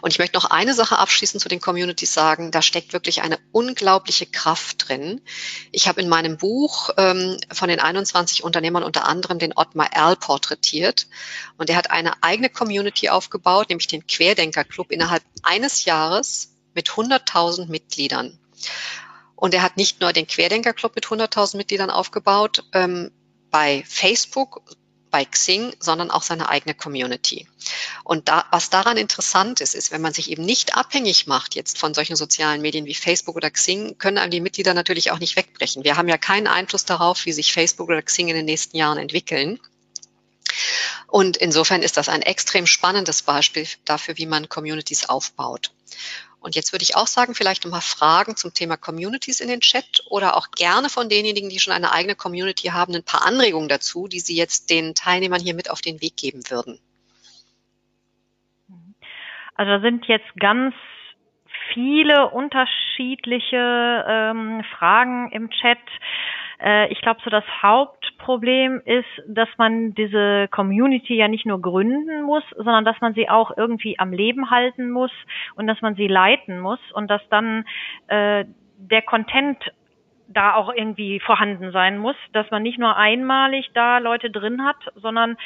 Und ich möchte noch eine Sache abschließend zu den Communities sagen. Da steckt wirklich eine unglaubliche Kraft drin. Ich habe in meinem Buch ähm, von den 21 Unternehmern unter anderem den Ottmar Erl porträtiert. Und er hat eine eigene Community aufgebaut, nämlich den Querdenker Club innerhalb eines Jahres mit 100.000 Mitgliedern. Und er hat nicht nur den Querdenker Club mit 100.000 Mitgliedern aufgebaut, ähm, bei Facebook bei Xing, sondern auch seine eigene Community. Und da, was daran interessant ist, ist, wenn man sich eben nicht abhängig macht jetzt von solchen sozialen Medien wie Facebook oder Xing, können einem die Mitglieder natürlich auch nicht wegbrechen. Wir haben ja keinen Einfluss darauf, wie sich Facebook oder Xing in den nächsten Jahren entwickeln. Und insofern ist das ein extrem spannendes Beispiel dafür, wie man Communities aufbaut. Und jetzt würde ich auch sagen, vielleicht nochmal Fragen zum Thema Communities in den Chat oder auch gerne von denjenigen, die schon eine eigene Community haben, ein paar Anregungen dazu, die Sie jetzt den Teilnehmern hier mit auf den Weg geben würden. Also da sind jetzt ganz viele unterschiedliche ähm, Fragen im Chat. Äh, ich glaube, so das Hauptproblem ist, dass man diese Community ja nicht nur gründen muss, sondern dass man sie auch irgendwie am Leben halten muss und dass man sie leiten muss und dass dann äh, der Content da auch irgendwie vorhanden sein muss, dass man nicht nur einmalig da Leute drin hat, sondern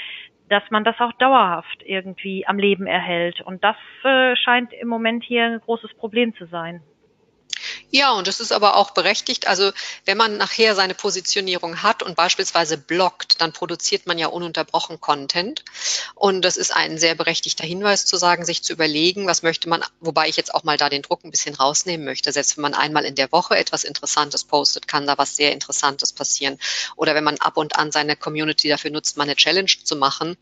dass man das auch dauerhaft irgendwie am Leben erhält. Und das äh, scheint im Moment hier ein großes Problem zu sein. Ja, und das ist aber auch berechtigt. Also wenn man nachher seine Positionierung hat und beispielsweise blockt, dann produziert man ja ununterbrochen Content. Und das ist ein sehr berechtigter Hinweis zu sagen, sich zu überlegen, was möchte man, wobei ich jetzt auch mal da den Druck ein bisschen rausnehmen möchte. Selbst wenn man einmal in der Woche etwas Interessantes postet, kann da was sehr Interessantes passieren. Oder wenn man ab und an seine Community dafür nutzt, mal eine Challenge zu machen.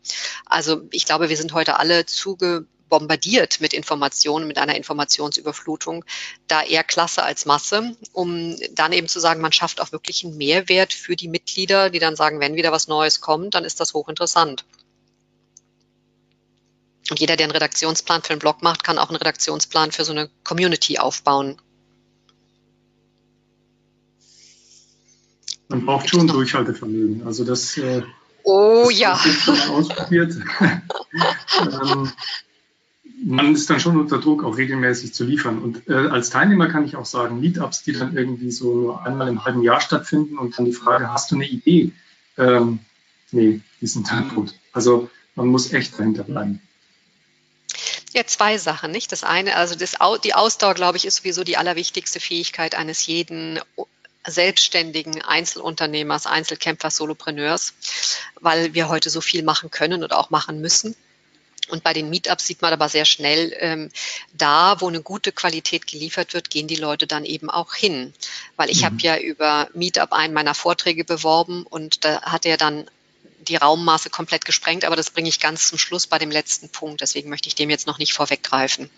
Also ich glaube, wir sind heute alle zuge bombardiert mit Informationen, mit einer Informationsüberflutung, da eher Klasse als Masse, um dann eben zu sagen, man schafft auch wirklich einen Mehrwert für die Mitglieder, die dann sagen, wenn wieder was Neues kommt, dann ist das hochinteressant. Und jeder, der einen Redaktionsplan für einen Blog macht, kann auch einen Redaktionsplan für so eine Community aufbauen. Man braucht schon Durchhaltevermögen. Also das. Äh, oh das ja. Ausprobiert. ähm, man ist dann schon unter Druck, auch regelmäßig zu liefern. Und äh, als Teilnehmer kann ich auch sagen, Meetups, die dann irgendwie so nur einmal im halben Jahr stattfinden und dann die Frage, hast du eine Idee? Ähm, nee, die sind dann tot. Also man muss echt dahinter bleiben. Ja, zwei Sachen, nicht? Das eine, also das, die Ausdauer, glaube ich, ist sowieso die allerwichtigste Fähigkeit eines jeden selbstständigen Einzelunternehmers, Einzelkämpfers, Solopreneurs, weil wir heute so viel machen können und auch machen müssen. Und bei den Meetups sieht man aber sehr schnell, ähm, da, wo eine gute Qualität geliefert wird, gehen die Leute dann eben auch hin. Weil ich mhm. habe ja über Meetup einen meiner Vorträge beworben und da hat er dann die Raummaße komplett gesprengt, aber das bringe ich ganz zum Schluss bei dem letzten Punkt. Deswegen möchte ich dem jetzt noch nicht vorweggreifen.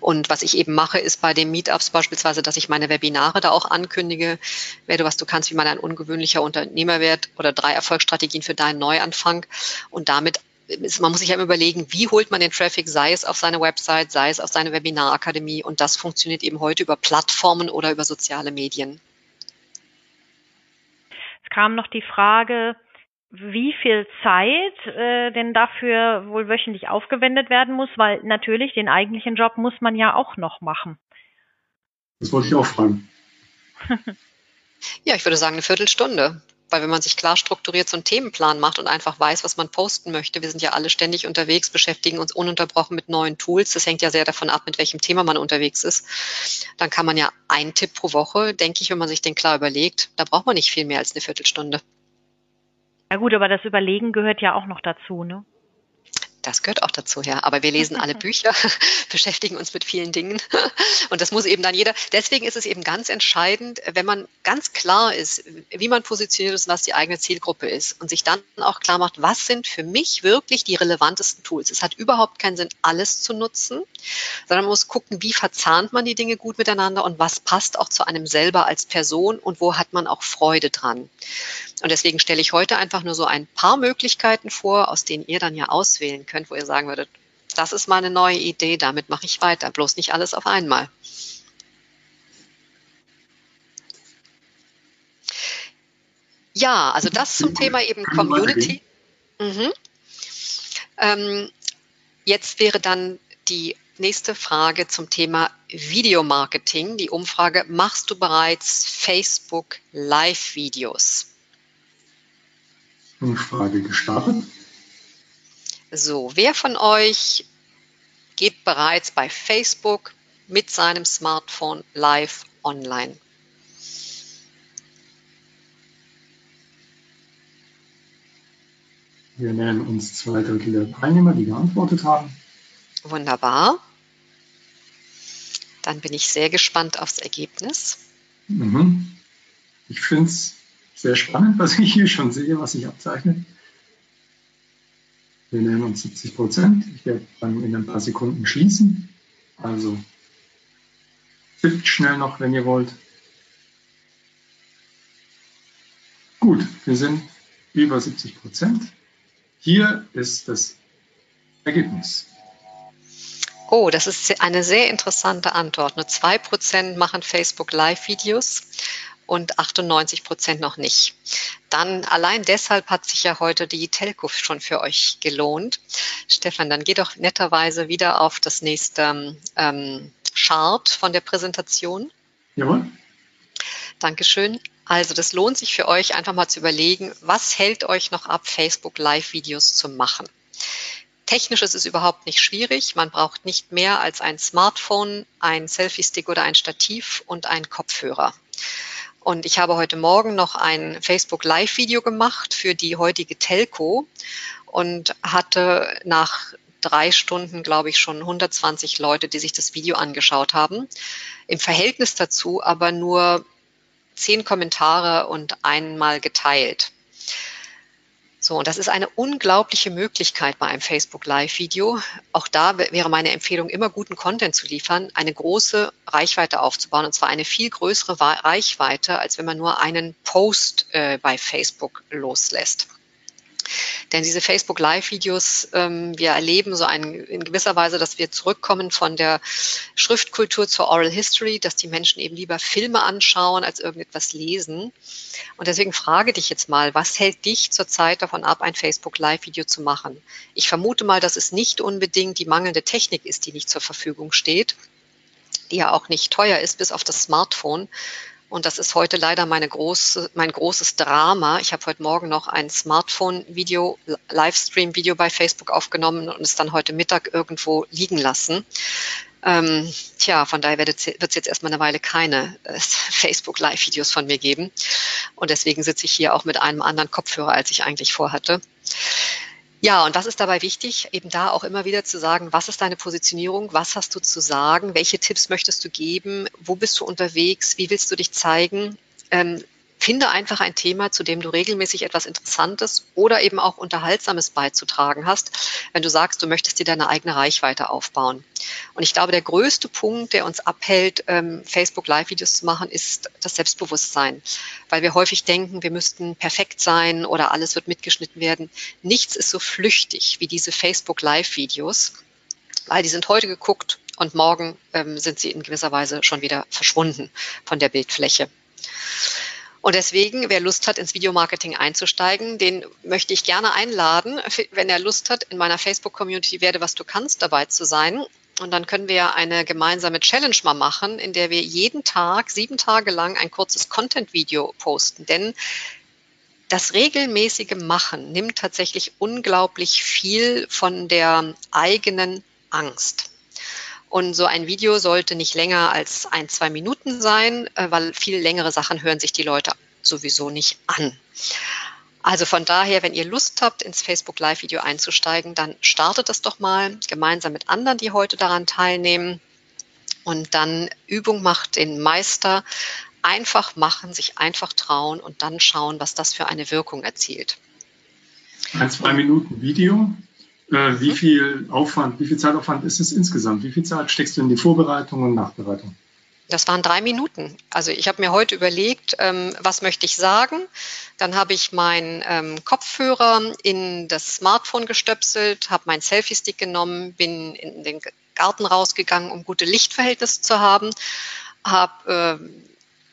Und was ich eben mache, ist bei den Meetups beispielsweise, dass ich meine Webinare da auch ankündige. Werde was du kannst, wie man ein ungewöhnlicher Unternehmer wird oder drei Erfolgsstrategien für deinen Neuanfang und damit man muss sich ja überlegen, wie holt man den Traffic, sei es auf seine Website, sei es auf seine Webinarakademie. Und das funktioniert eben heute über Plattformen oder über soziale Medien. Es kam noch die Frage, wie viel Zeit äh, denn dafür wohl wöchentlich aufgewendet werden muss, weil natürlich den eigentlichen Job muss man ja auch noch machen. Das wollte ich auch fragen. ja, ich würde sagen eine Viertelstunde. Weil wenn man sich klar strukturiert so einen Themenplan macht und einfach weiß, was man posten möchte, wir sind ja alle ständig unterwegs, beschäftigen uns ununterbrochen mit neuen Tools. Das hängt ja sehr davon ab, mit welchem Thema man unterwegs ist. Dann kann man ja einen Tipp pro Woche, denke ich, wenn man sich den klar überlegt, da braucht man nicht viel mehr als eine Viertelstunde. Ja gut, aber das Überlegen gehört ja auch noch dazu, ne? Das gehört auch dazu, ja. Aber wir lesen alle Bücher, beschäftigen uns mit vielen Dingen. Und das muss eben dann jeder. Deswegen ist es eben ganz entscheidend, wenn man ganz klar ist, wie man positioniert ist und was die eigene Zielgruppe ist. Und sich dann auch klar macht, was sind für mich wirklich die relevantesten Tools. Es hat überhaupt keinen Sinn, alles zu nutzen, sondern man muss gucken, wie verzahnt man die Dinge gut miteinander und was passt auch zu einem selber als Person und wo hat man auch Freude dran. Und deswegen stelle ich heute einfach nur so ein paar Möglichkeiten vor, aus denen ihr dann ja auswählen könnt, wo ihr sagen würdet, das ist mal eine neue Idee, damit mache ich weiter, bloß nicht alles auf einmal. Ja, also das zum Thema eben Community. Mhm. Ähm, jetzt wäre dann die nächste Frage zum Thema Videomarketing. Die Umfrage, machst du bereits Facebook Live-Videos? Umfrage gestartet. So, wer von euch geht bereits bei Facebook mit seinem Smartphone live online? Wir nennen uns zwei Drittel der Teilnehmer, die geantwortet haben. Wunderbar. Dann bin ich sehr gespannt aufs Ergebnis. Mhm. Ich finde es sehr spannend, was ich hier schon sehe, was sich abzeichnet. Wir nennen uns 70 Prozent. Ich werde dann in ein paar Sekunden schließen. Also tippt schnell noch, wenn ihr wollt. Gut, wir sind über 70 Prozent. Hier ist das Ergebnis. Oh, das ist eine sehr interessante Antwort. Nur 2% machen Facebook Live-Videos und 98 Prozent noch nicht. Dann allein deshalb hat sich ja heute die Telco schon für euch gelohnt. Stefan, dann geh doch netterweise wieder auf das nächste ähm, Chart von der Präsentation. Jawohl. Dankeschön. Also das lohnt sich für euch einfach mal zu überlegen, was hält euch noch ab, Facebook Live-Videos zu machen. Technisch ist es überhaupt nicht schwierig. Man braucht nicht mehr als ein Smartphone, ein Selfie-Stick oder ein Stativ und einen Kopfhörer. Und ich habe heute Morgen noch ein Facebook Live-Video gemacht für die heutige Telco und hatte nach drei Stunden, glaube ich, schon 120 Leute, die sich das Video angeschaut haben. Im Verhältnis dazu aber nur zehn Kommentare und einmal geteilt. So, und das ist eine unglaubliche Möglichkeit bei einem Facebook Live-Video. Auch da wäre meine Empfehlung, immer guten Content zu liefern, eine große Reichweite aufzubauen, und zwar eine viel größere Reichweite, als wenn man nur einen Post äh, bei Facebook loslässt. Denn diese Facebook Live-Videos, ähm, wir erleben so ein, in gewisser Weise, dass wir zurückkommen von der Schriftkultur zur Oral History, dass die Menschen eben lieber Filme anschauen, als irgendetwas lesen. Und deswegen frage dich jetzt mal, was hält dich zurzeit davon ab, ein Facebook Live-Video zu machen? Ich vermute mal, dass es nicht unbedingt die mangelnde Technik ist, die nicht zur Verfügung steht, die ja auch nicht teuer ist, bis auf das Smartphone, und das ist heute leider meine große, mein großes Drama. Ich habe heute Morgen noch ein Smartphone-Video, Livestream-Video bei Facebook aufgenommen und es dann heute Mittag irgendwo liegen lassen. Ähm, tja, von daher wird es jetzt erstmal eine Weile keine äh, Facebook-Live-Videos von mir geben. Und deswegen sitze ich hier auch mit einem anderen Kopfhörer, als ich eigentlich vorhatte. Ja, und was ist dabei wichtig? Eben da auch immer wieder zu sagen, was ist deine Positionierung? Was hast du zu sagen? Welche Tipps möchtest du geben? Wo bist du unterwegs? Wie willst du dich zeigen? Ähm, Finde einfach ein Thema, zu dem du regelmäßig etwas Interessantes oder eben auch Unterhaltsames beizutragen hast, wenn du sagst, du möchtest dir deine eigene Reichweite aufbauen. Und ich glaube, der größte Punkt, der uns abhält, ähm, Facebook Live-Videos zu machen, ist das Selbstbewusstsein. Weil wir häufig denken, wir müssten perfekt sein oder alles wird mitgeschnitten werden. Nichts ist so flüchtig wie diese Facebook Live-Videos, weil die sind heute geguckt und morgen ähm, sind sie in gewisser Weise schon wieder verschwunden von der Bildfläche. Und deswegen, wer Lust hat, ins Videomarketing einzusteigen, den möchte ich gerne einladen, wenn er Lust hat, in meiner Facebook-Community werde, was du kannst, dabei zu sein. Und dann können wir eine gemeinsame Challenge mal machen, in der wir jeden Tag, sieben Tage lang ein kurzes Content-Video posten. Denn das regelmäßige Machen nimmt tatsächlich unglaublich viel von der eigenen Angst. Und so ein Video sollte nicht länger als ein, zwei Minuten sein, äh, weil viel längere Sachen hören sich die Leute sowieso nicht an. Also von daher, wenn ihr Lust habt, ins Facebook Live-Video einzusteigen, dann startet das doch mal gemeinsam mit anderen, die heute daran teilnehmen. Und dann Übung macht den Meister. Einfach machen, sich einfach trauen und dann schauen, was das für eine Wirkung erzielt. Ein zwei Minuten Video äh, wie viel Aufwand, wie viel Zeitaufwand ist es insgesamt? Wie viel Zeit steckst du in die Vorbereitung und Nachbereitung? Das waren drei Minuten. Also ich habe mir heute überlegt, ähm, was möchte ich sagen. Dann habe ich meinen ähm, Kopfhörer in das Smartphone gestöpselt, habe meinen Selfie-Stick genommen, bin in den Garten rausgegangen, um gute Lichtverhältnisse zu haben, habe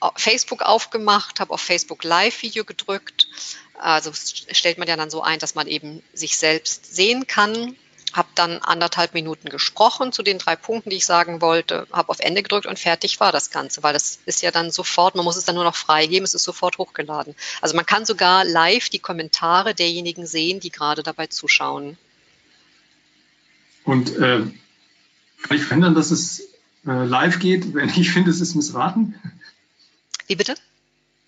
äh, Facebook aufgemacht, habe auf Facebook Live-Video gedrückt. Also stellt man ja dann so ein, dass man eben sich selbst sehen kann habe dann anderthalb Minuten gesprochen zu den drei Punkten, die ich sagen wollte, habe auf Ende gedrückt und fertig war das Ganze, weil das ist ja dann sofort, man muss es dann nur noch freigeben, es ist sofort hochgeladen. Also man kann sogar live die Kommentare derjenigen sehen, die gerade dabei zuschauen. Und äh, kann ich verhindern, dass es äh, live geht, wenn ich finde, es ist missraten? Wie bitte?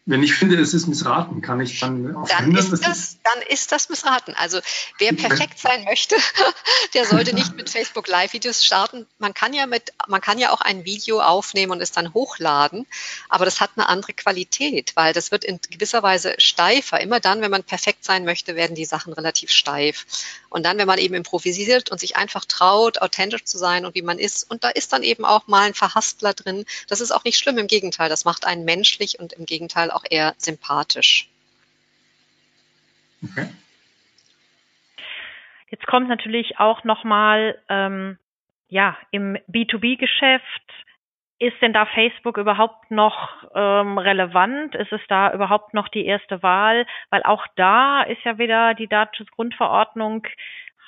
Wenn ich finde, es ist missraten, kann ich dann auch dann ist das, Dann ist das missraten. Also wer perfekt sein möchte, der sollte nicht mit Facebook Live-Videos starten. Man kann ja mit, man kann ja auch ein Video aufnehmen und es dann hochladen, aber das hat eine andere Qualität, weil das wird in gewisser Weise steifer. Immer dann, wenn man perfekt sein möchte, werden die Sachen relativ steif. Und dann, wenn man eben improvisiert und sich einfach traut, authentisch zu sein und wie man ist, und da ist dann eben auch mal ein Verhaspler drin, das ist auch nicht schlimm, im Gegenteil, das macht einen menschlich und im Gegenteil auch eher sympathisch. Okay. Jetzt kommt natürlich auch nochmal, ähm, ja, im B2B-Geschäft, ist denn da Facebook überhaupt noch ähm, relevant? Ist es da überhaupt noch die erste Wahl? Weil auch da ist ja wieder die Datenschutzgrundverordnung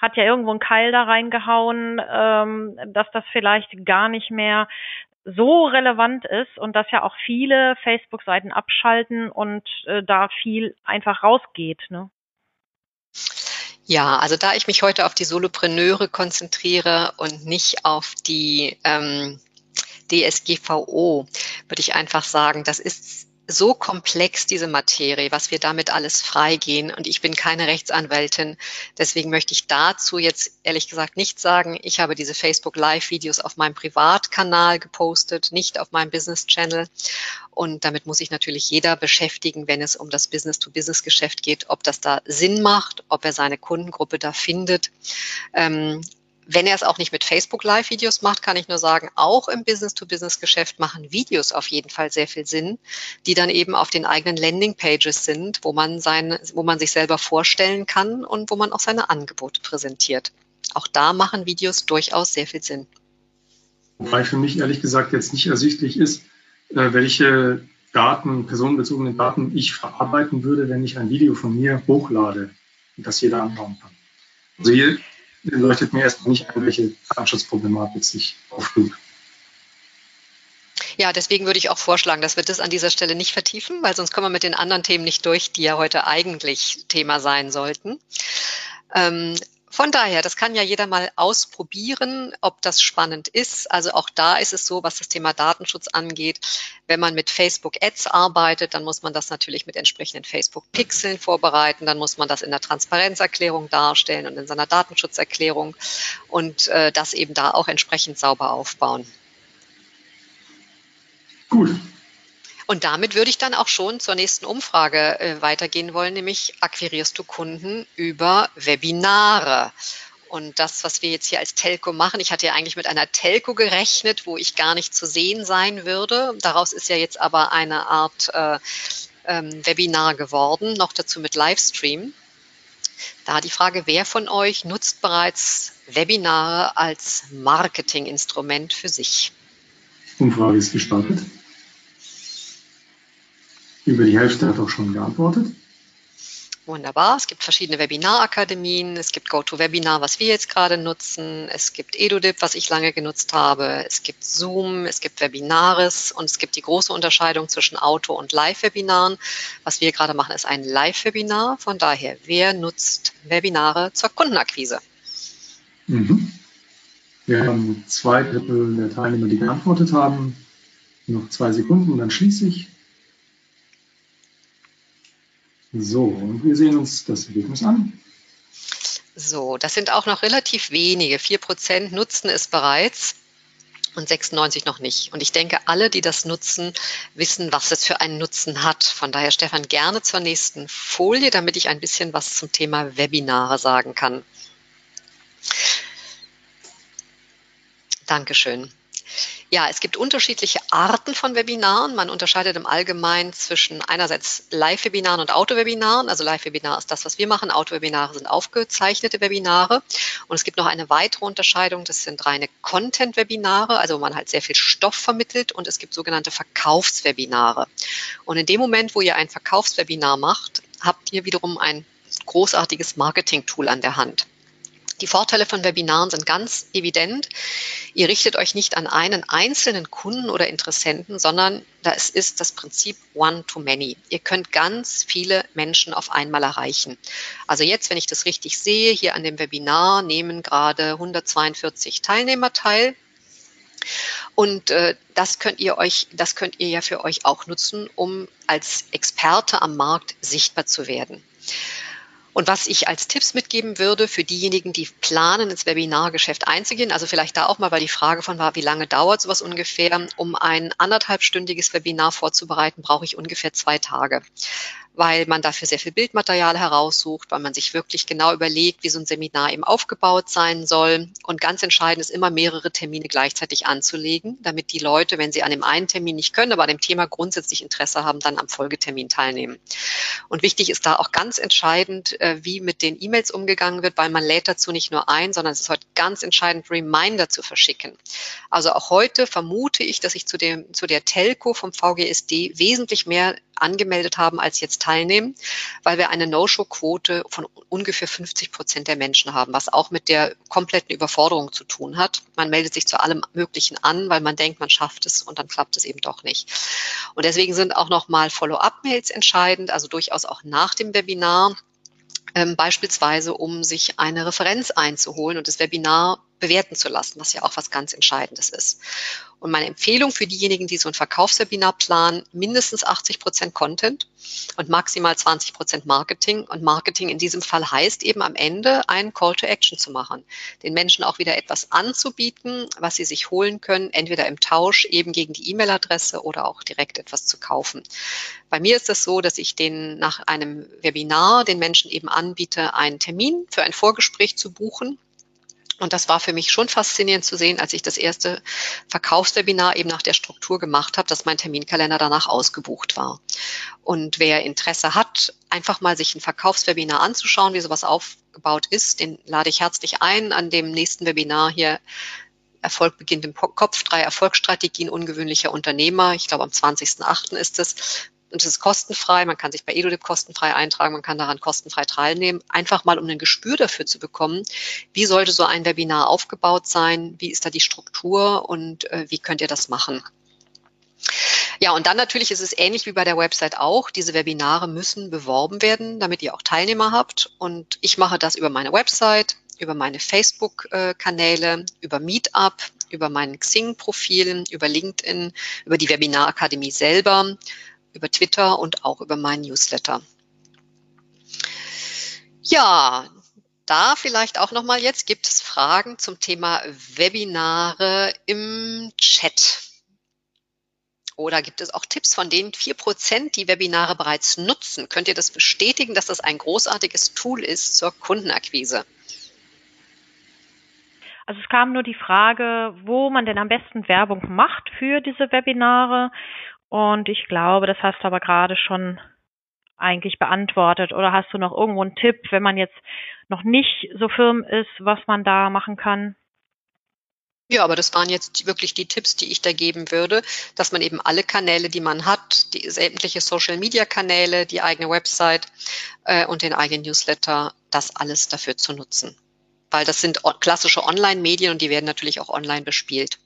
hat ja irgendwo einen Keil da reingehauen, ähm, dass das vielleicht gar nicht mehr so relevant ist und dass ja auch viele Facebook-Seiten abschalten und äh, da viel einfach rausgeht. Ne? Ja, also da ich mich heute auf die Solopreneure konzentriere und nicht auf die ähm, DSGVO, würde ich einfach sagen, das ist so komplex, diese Materie, was wir damit alles freigehen. Und ich bin keine Rechtsanwältin. Deswegen möchte ich dazu jetzt ehrlich gesagt nicht sagen. Ich habe diese Facebook Live-Videos auf meinem Privatkanal gepostet, nicht auf meinem Business-Channel. Und damit muss sich natürlich jeder beschäftigen, wenn es um das Business-to-Business-Geschäft geht, ob das da Sinn macht, ob er seine Kundengruppe da findet. Ähm, wenn er es auch nicht mit Facebook Live-Videos macht, kann ich nur sagen, auch im Business-to-Business-Geschäft machen Videos auf jeden Fall sehr viel Sinn, die dann eben auf den eigenen Landing-Pages sind, wo man seine, wo man sich selber vorstellen kann und wo man auch seine Angebote präsentiert. Auch da machen Videos durchaus sehr viel Sinn. Wobei für mich ehrlich gesagt jetzt nicht ersichtlich ist, äh, welche Daten, personenbezogene Daten ich verarbeiten würde, wenn ich ein Video von mir hochlade und das jeder anschauen kann. Also hier leuchtet mir erstmal nicht ein, welche Datenschutzproblematik sich auftut. Ja, deswegen würde ich auch vorschlagen, dass wir das an dieser Stelle nicht vertiefen, weil sonst kommen wir mit den anderen Themen nicht durch, die ja heute eigentlich Thema sein sollten. Ähm, von daher, das kann ja jeder mal ausprobieren, ob das spannend ist. Also auch da ist es so, was das Thema Datenschutz angeht. Wenn man mit Facebook Ads arbeitet, dann muss man das natürlich mit entsprechenden Facebook Pixeln vorbereiten. Dann muss man das in der Transparenzerklärung darstellen und in seiner Datenschutzerklärung und äh, das eben da auch entsprechend sauber aufbauen. Gut, und damit würde ich dann auch schon zur nächsten Umfrage äh, weitergehen wollen, nämlich akquirierst du Kunden über Webinare? Und das, was wir jetzt hier als Telco machen, ich hatte ja eigentlich mit einer Telco gerechnet, wo ich gar nicht zu sehen sein würde. Daraus ist ja jetzt aber eine Art äh, ähm, Webinar geworden, noch dazu mit Livestream. Da die Frage, wer von euch nutzt bereits Webinare als Marketinginstrument für sich? Umfrage ist gestartet. Über die Hälfte hat auch schon geantwortet. Wunderbar. Es gibt verschiedene Webinarakademien. Es gibt GoToWebinar, was wir jetzt gerade nutzen. Es gibt EduDip, was ich lange genutzt habe. Es gibt Zoom, es gibt Webinaris und es gibt die große Unterscheidung zwischen Auto- und Live-Webinaren. Was wir gerade machen, ist ein Live-Webinar. Von daher, wer nutzt Webinare zur Kundenakquise? Mhm. Wir haben zwei Drittel der Teilnehmer, die geantwortet haben. Noch zwei Sekunden, dann schließe ich. So, und wir sehen uns das Ergebnis an. So, das sind auch noch relativ wenige. 4% nutzen es bereits und 96 noch nicht. Und ich denke, alle, die das nutzen, wissen, was es für einen Nutzen hat. Von daher, Stefan, gerne zur nächsten Folie, damit ich ein bisschen was zum Thema Webinare sagen kann. Dankeschön. Ja, es gibt unterschiedliche Arten von Webinaren. Man unterscheidet im Allgemeinen zwischen einerseits Live-Webinaren und Auto-Webinaren. Also Live-Webinar ist das, was wir machen. Auto-Webinare sind aufgezeichnete Webinare. Und es gibt noch eine weitere Unterscheidung. Das sind reine Content-Webinare, also wo man halt sehr viel Stoff vermittelt. Und es gibt sogenannte Verkaufswebinare. Und in dem Moment, wo ihr ein Verkaufswebinar macht, habt ihr wiederum ein großartiges Marketing-Tool an der Hand. Die Vorteile von Webinaren sind ganz evident. Ihr richtet euch nicht an einen einzelnen Kunden oder Interessenten, sondern das ist das Prinzip One-to-Many. Ihr könnt ganz viele Menschen auf einmal erreichen. Also jetzt, wenn ich das richtig sehe, hier an dem Webinar nehmen gerade 142 Teilnehmer teil. Und äh, das könnt ihr euch, das könnt ihr ja für euch auch nutzen, um als Experte am Markt sichtbar zu werden. Und was ich als Tipps mitgeben würde für diejenigen, die planen, ins Webinargeschäft einzugehen, also vielleicht da auch mal, weil die Frage von war, wie lange dauert sowas ungefähr, um ein anderthalbstündiges Webinar vorzubereiten, brauche ich ungefähr zwei Tage weil man dafür sehr viel Bildmaterial heraussucht, weil man sich wirklich genau überlegt, wie so ein Seminar eben aufgebaut sein soll. Und ganz entscheidend ist immer mehrere Termine gleichzeitig anzulegen, damit die Leute, wenn sie an dem einen Termin nicht können, aber an dem Thema grundsätzlich Interesse haben, dann am Folgetermin teilnehmen. Und wichtig ist da auch ganz entscheidend, äh, wie mit den E-Mails umgegangen wird, weil man lädt dazu nicht nur ein, sondern es ist heute ganz entscheidend, Reminder zu verschicken. Also auch heute vermute ich, dass ich zu dem, zu der Telco vom VGSD wesentlich mehr angemeldet haben, als jetzt teilnehmen, weil wir eine No-Show-Quote von ungefähr 50 Prozent der Menschen haben, was auch mit der kompletten Überforderung zu tun hat. Man meldet sich zu allem Möglichen an, weil man denkt, man schafft es und dann klappt es eben doch nicht. Und deswegen sind auch nochmal Follow-up-Mails entscheidend, also durchaus auch nach dem Webinar ähm, beispielsweise um sich eine Referenz einzuholen und das Webinar bewerten zu lassen, was ja auch was ganz Entscheidendes ist. Und meine Empfehlung für diejenigen, die so ein Verkaufswebinar planen, mindestens 80 Prozent Content und maximal 20 Prozent Marketing. Und Marketing in diesem Fall heißt eben am Ende einen Call to Action zu machen, den Menschen auch wieder etwas anzubieten, was sie sich holen können, entweder im Tausch eben gegen die E-Mail-Adresse oder auch direkt etwas zu kaufen. Bei mir ist es so, dass ich den nach einem Webinar den Menschen eben anbiete, einen Termin für ein Vorgespräch zu buchen und das war für mich schon faszinierend zu sehen, als ich das erste Verkaufswebinar eben nach der Struktur gemacht habe, dass mein Terminkalender danach ausgebucht war. Und wer Interesse hat, einfach mal sich ein Verkaufswebinar anzuschauen, wie sowas aufgebaut ist, den lade ich herzlich ein an dem nächsten Webinar hier. Erfolg beginnt im Kopf, drei Erfolgsstrategien ungewöhnlicher Unternehmer. Ich glaube, am 20.08. ist es und es ist kostenfrei. Man kann sich bei EduLib kostenfrei eintragen, man kann daran kostenfrei teilnehmen. Einfach mal, um ein Gespür dafür zu bekommen, wie sollte so ein Webinar aufgebaut sein, wie ist da die Struktur und äh, wie könnt ihr das machen. Ja, und dann natürlich ist es ähnlich wie bei der Website auch. Diese Webinare müssen beworben werden, damit ihr auch Teilnehmer habt. Und ich mache das über meine Website, über meine Facebook-Kanäle, über Meetup, über meinen Xing-Profil, über LinkedIn, über die Webinarakademie selber über Twitter und auch über meinen Newsletter. Ja, da vielleicht auch nochmal jetzt gibt es Fragen zum Thema Webinare im Chat. Oder gibt es auch Tipps von den vier Prozent, die Webinare bereits nutzen? Könnt ihr das bestätigen, dass das ein großartiges Tool ist zur Kundenakquise? Also es kam nur die Frage, wo man denn am besten Werbung macht für diese Webinare. Und ich glaube, das hast du aber gerade schon eigentlich beantwortet. Oder hast du noch irgendwo einen Tipp, wenn man jetzt noch nicht so firm ist, was man da machen kann? Ja, aber das waren jetzt wirklich die Tipps, die ich da geben würde, dass man eben alle Kanäle, die man hat, die sämtliche Social-Media-Kanäle, die eigene Website äh, und den eigenen Newsletter, das alles dafür zu nutzen. Weil das sind klassische Online-Medien und die werden natürlich auch online bespielt.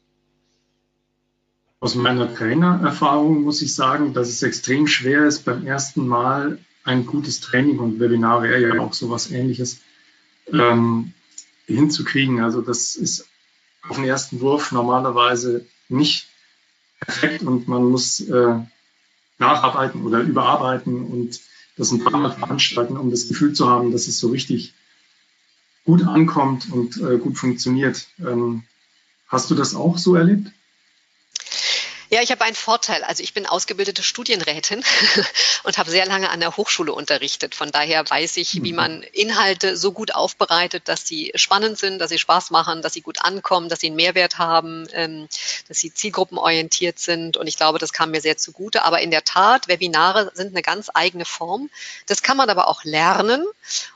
Aus meiner Trainererfahrung muss ich sagen, dass es extrem schwer ist, beim ersten Mal ein gutes Training und Webinar wäre ja auch sowas ähnliches ähm, hinzukriegen. Also das ist auf den ersten Wurf normalerweise nicht perfekt und man muss äh, nacharbeiten oder überarbeiten und das ein paar Mal veranstalten, um das Gefühl zu haben, dass es so richtig gut ankommt und äh, gut funktioniert. Ähm, hast du das auch so erlebt? Ja, ich habe einen Vorteil. Also ich bin ausgebildete Studienrätin und habe sehr lange an der Hochschule unterrichtet. Von daher weiß ich, wie mhm. man Inhalte so gut aufbereitet, dass sie spannend sind, dass sie Spaß machen, dass sie gut ankommen, dass sie einen Mehrwert haben, ähm, dass sie zielgruppenorientiert sind. Und ich glaube, das kam mir sehr zugute. Aber in der Tat, Webinare sind eine ganz eigene Form. Das kann man aber auch lernen.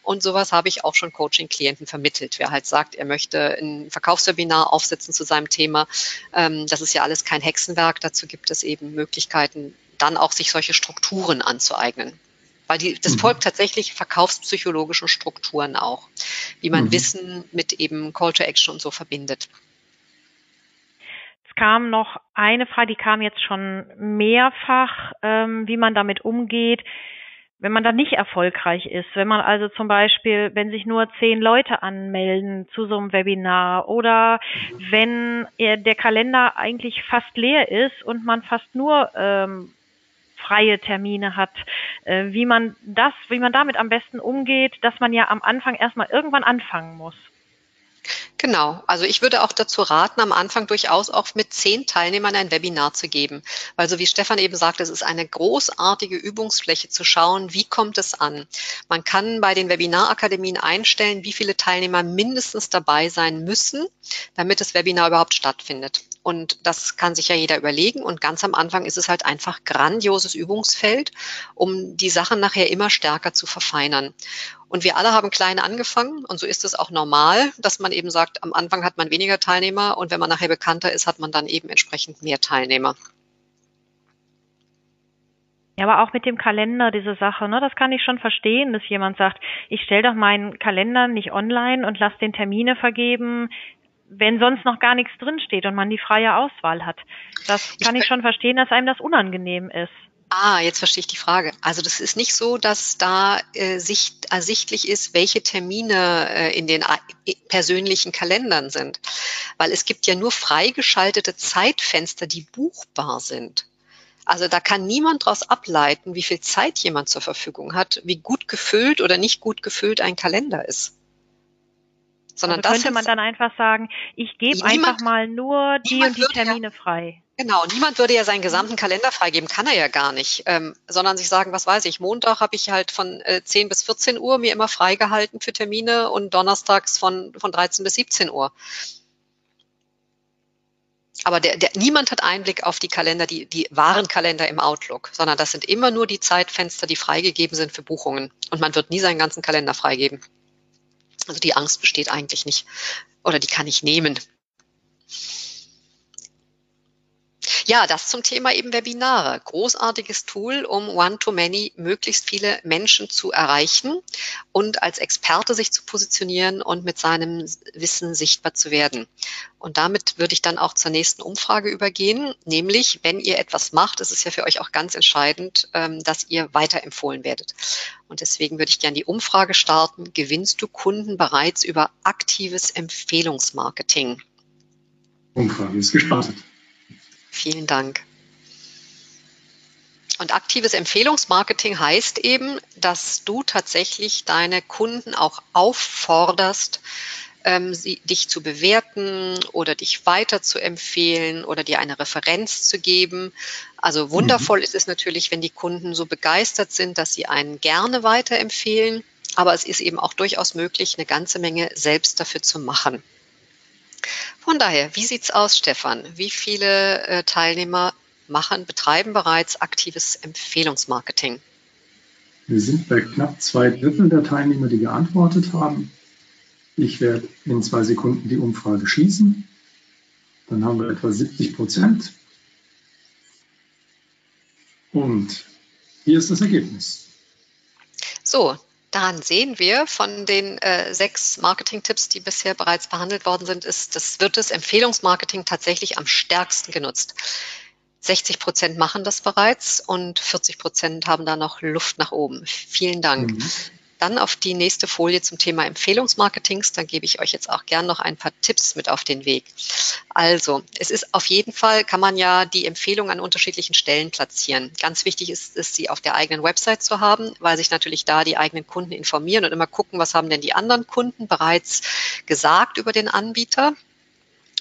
Und sowas habe ich auch schon Coaching-Klienten vermittelt. Wer halt sagt, er möchte ein Verkaufswebinar aufsetzen zu seinem Thema, ähm, das ist ja alles kein Hexenwerk Dazu gibt es eben Möglichkeiten, dann auch sich solche Strukturen anzueignen. Weil die, das mhm. folgt tatsächlich verkaufspsychologischen Strukturen auch, wie man mhm. Wissen mit eben Call to Action und so verbindet. Es kam noch eine Frage, die kam jetzt schon mehrfach, ähm, wie man damit umgeht wenn man da nicht erfolgreich ist, wenn man also zum Beispiel, wenn sich nur zehn Leute anmelden zu so einem Webinar oder wenn der Kalender eigentlich fast leer ist und man fast nur ähm, freie Termine hat, äh, wie man das, wie man damit am besten umgeht, dass man ja am Anfang erstmal irgendwann anfangen muss. Genau. Also ich würde auch dazu raten, am Anfang durchaus auch mit zehn Teilnehmern ein Webinar zu geben. Weil so wie Stefan eben sagte, es ist eine großartige Übungsfläche zu schauen, wie kommt es an. Man kann bei den Webinarakademien einstellen, wie viele Teilnehmer mindestens dabei sein müssen, damit das Webinar überhaupt stattfindet. Und das kann sich ja jeder überlegen. Und ganz am Anfang ist es halt einfach grandioses Übungsfeld, um die Sachen nachher immer stärker zu verfeinern. Und wir alle haben klein angefangen und so ist es auch normal, dass man eben sagt, am Anfang hat man weniger Teilnehmer und wenn man nachher bekannter ist, hat man dann eben entsprechend mehr Teilnehmer. Ja, aber auch mit dem Kalender, diese Sache, ne, das kann ich schon verstehen, dass jemand sagt, ich stelle doch meinen Kalender nicht online und lasse den Termine vergeben wenn sonst noch gar nichts drinsteht und man die freie Auswahl hat. Das kann ich, ich schon verstehen, dass einem das unangenehm ist. Ah, jetzt verstehe ich die Frage. Also das ist nicht so, dass da äh, sicht, ersichtlich ist, welche Termine äh, in den äh, persönlichen Kalendern sind. Weil es gibt ja nur freigeschaltete Zeitfenster, die buchbar sind. Also da kann niemand daraus ableiten, wie viel Zeit jemand zur Verfügung hat, wie gut gefüllt oder nicht gut gefüllt ein Kalender ist. Sondern also könnte man dann einfach sagen, ich gebe einfach mal nur die und die Termine ja, frei. Genau, niemand würde ja seinen gesamten Kalender freigeben, kann er ja gar nicht, ähm, sondern sich sagen, was weiß ich, Montag habe ich halt von äh, 10 bis 14 Uhr mir immer freigehalten für Termine und donnerstags von, von 13 bis 17 Uhr. Aber der, der, niemand hat Einblick auf die Kalender, die, die wahren Kalender im Outlook, sondern das sind immer nur die Zeitfenster, die freigegeben sind für Buchungen. Und man wird nie seinen ganzen Kalender freigeben. Also die Angst besteht eigentlich nicht. Oder die kann ich nehmen. Ja, das zum Thema eben Webinare. Großartiges Tool, um One-to-Many möglichst viele Menschen zu erreichen und als Experte sich zu positionieren und mit seinem Wissen sichtbar zu werden. Und damit würde ich dann auch zur nächsten Umfrage übergehen, nämlich wenn ihr etwas macht, ist es ja für euch auch ganz entscheidend, ähm, dass ihr weiterempfohlen werdet. Und deswegen würde ich gerne die Umfrage starten. Gewinnst du Kunden bereits über aktives Empfehlungsmarketing? Umfrage ist gestartet. Vielen Dank. Und aktives Empfehlungsmarketing heißt eben, dass du tatsächlich deine Kunden auch aufforderst, ähm, sie, dich zu bewerten oder dich weiter zu empfehlen oder dir eine Referenz zu geben. Also wundervoll mhm. ist es natürlich, wenn die Kunden so begeistert sind, dass sie einen gerne weiterempfehlen. Aber es ist eben auch durchaus möglich, eine ganze Menge selbst dafür zu machen. Von daher, wie sieht's aus, Stefan? Wie viele äh, Teilnehmer machen, betreiben bereits aktives Empfehlungsmarketing? Wir sind bei knapp zwei Drittel der Teilnehmer, die geantwortet haben. Ich werde in zwei Sekunden die Umfrage schließen. Dann haben wir etwa 70 Prozent. Und hier ist das Ergebnis. So, daran sehen wir von den äh, sechs Marketing-Tipps, die bisher bereits behandelt worden sind, ist, das wird das Empfehlungsmarketing tatsächlich am stärksten genutzt. 60 Prozent machen das bereits und 40 Prozent haben da noch Luft nach oben. Vielen Dank. Mhm. Dann auf die nächste Folie zum Thema Empfehlungsmarketings. Da gebe ich euch jetzt auch gern noch ein paar Tipps mit auf den Weg. Also, es ist auf jeden Fall, kann man ja die Empfehlung an unterschiedlichen Stellen platzieren. Ganz wichtig ist es, sie auf der eigenen Website zu haben, weil sich natürlich da die eigenen Kunden informieren und immer gucken, was haben denn die anderen Kunden bereits gesagt über den Anbieter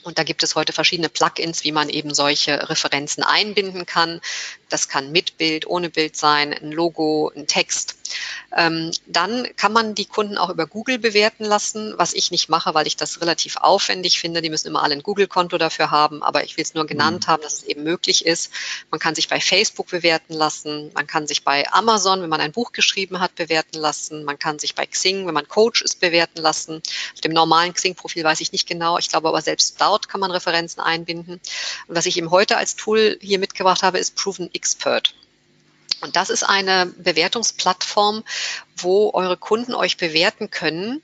Und da gibt es heute verschiedene Plugins, wie man eben solche Referenzen einbinden kann. Das kann mit Bild, ohne Bild sein, ein Logo, ein Text. Ähm, dann kann man die Kunden auch über Google bewerten lassen, was ich nicht mache, weil ich das relativ aufwendig finde. Die müssen immer alle ein Google-Konto dafür haben, aber ich will es nur genannt mhm. haben, dass es eben möglich ist. Man kann sich bei Facebook bewerten lassen, man kann sich bei Amazon, wenn man ein Buch geschrieben hat, bewerten lassen, man kann sich bei Xing, wenn man Coach ist, bewerten lassen. Auf dem normalen Xing-Profil weiß ich nicht genau, ich glaube aber selbst dort kann man Referenzen einbinden. Was ich eben heute als Tool hier mitgebracht habe, ist Proven Expert. Und das ist eine Bewertungsplattform, wo eure Kunden euch bewerten können.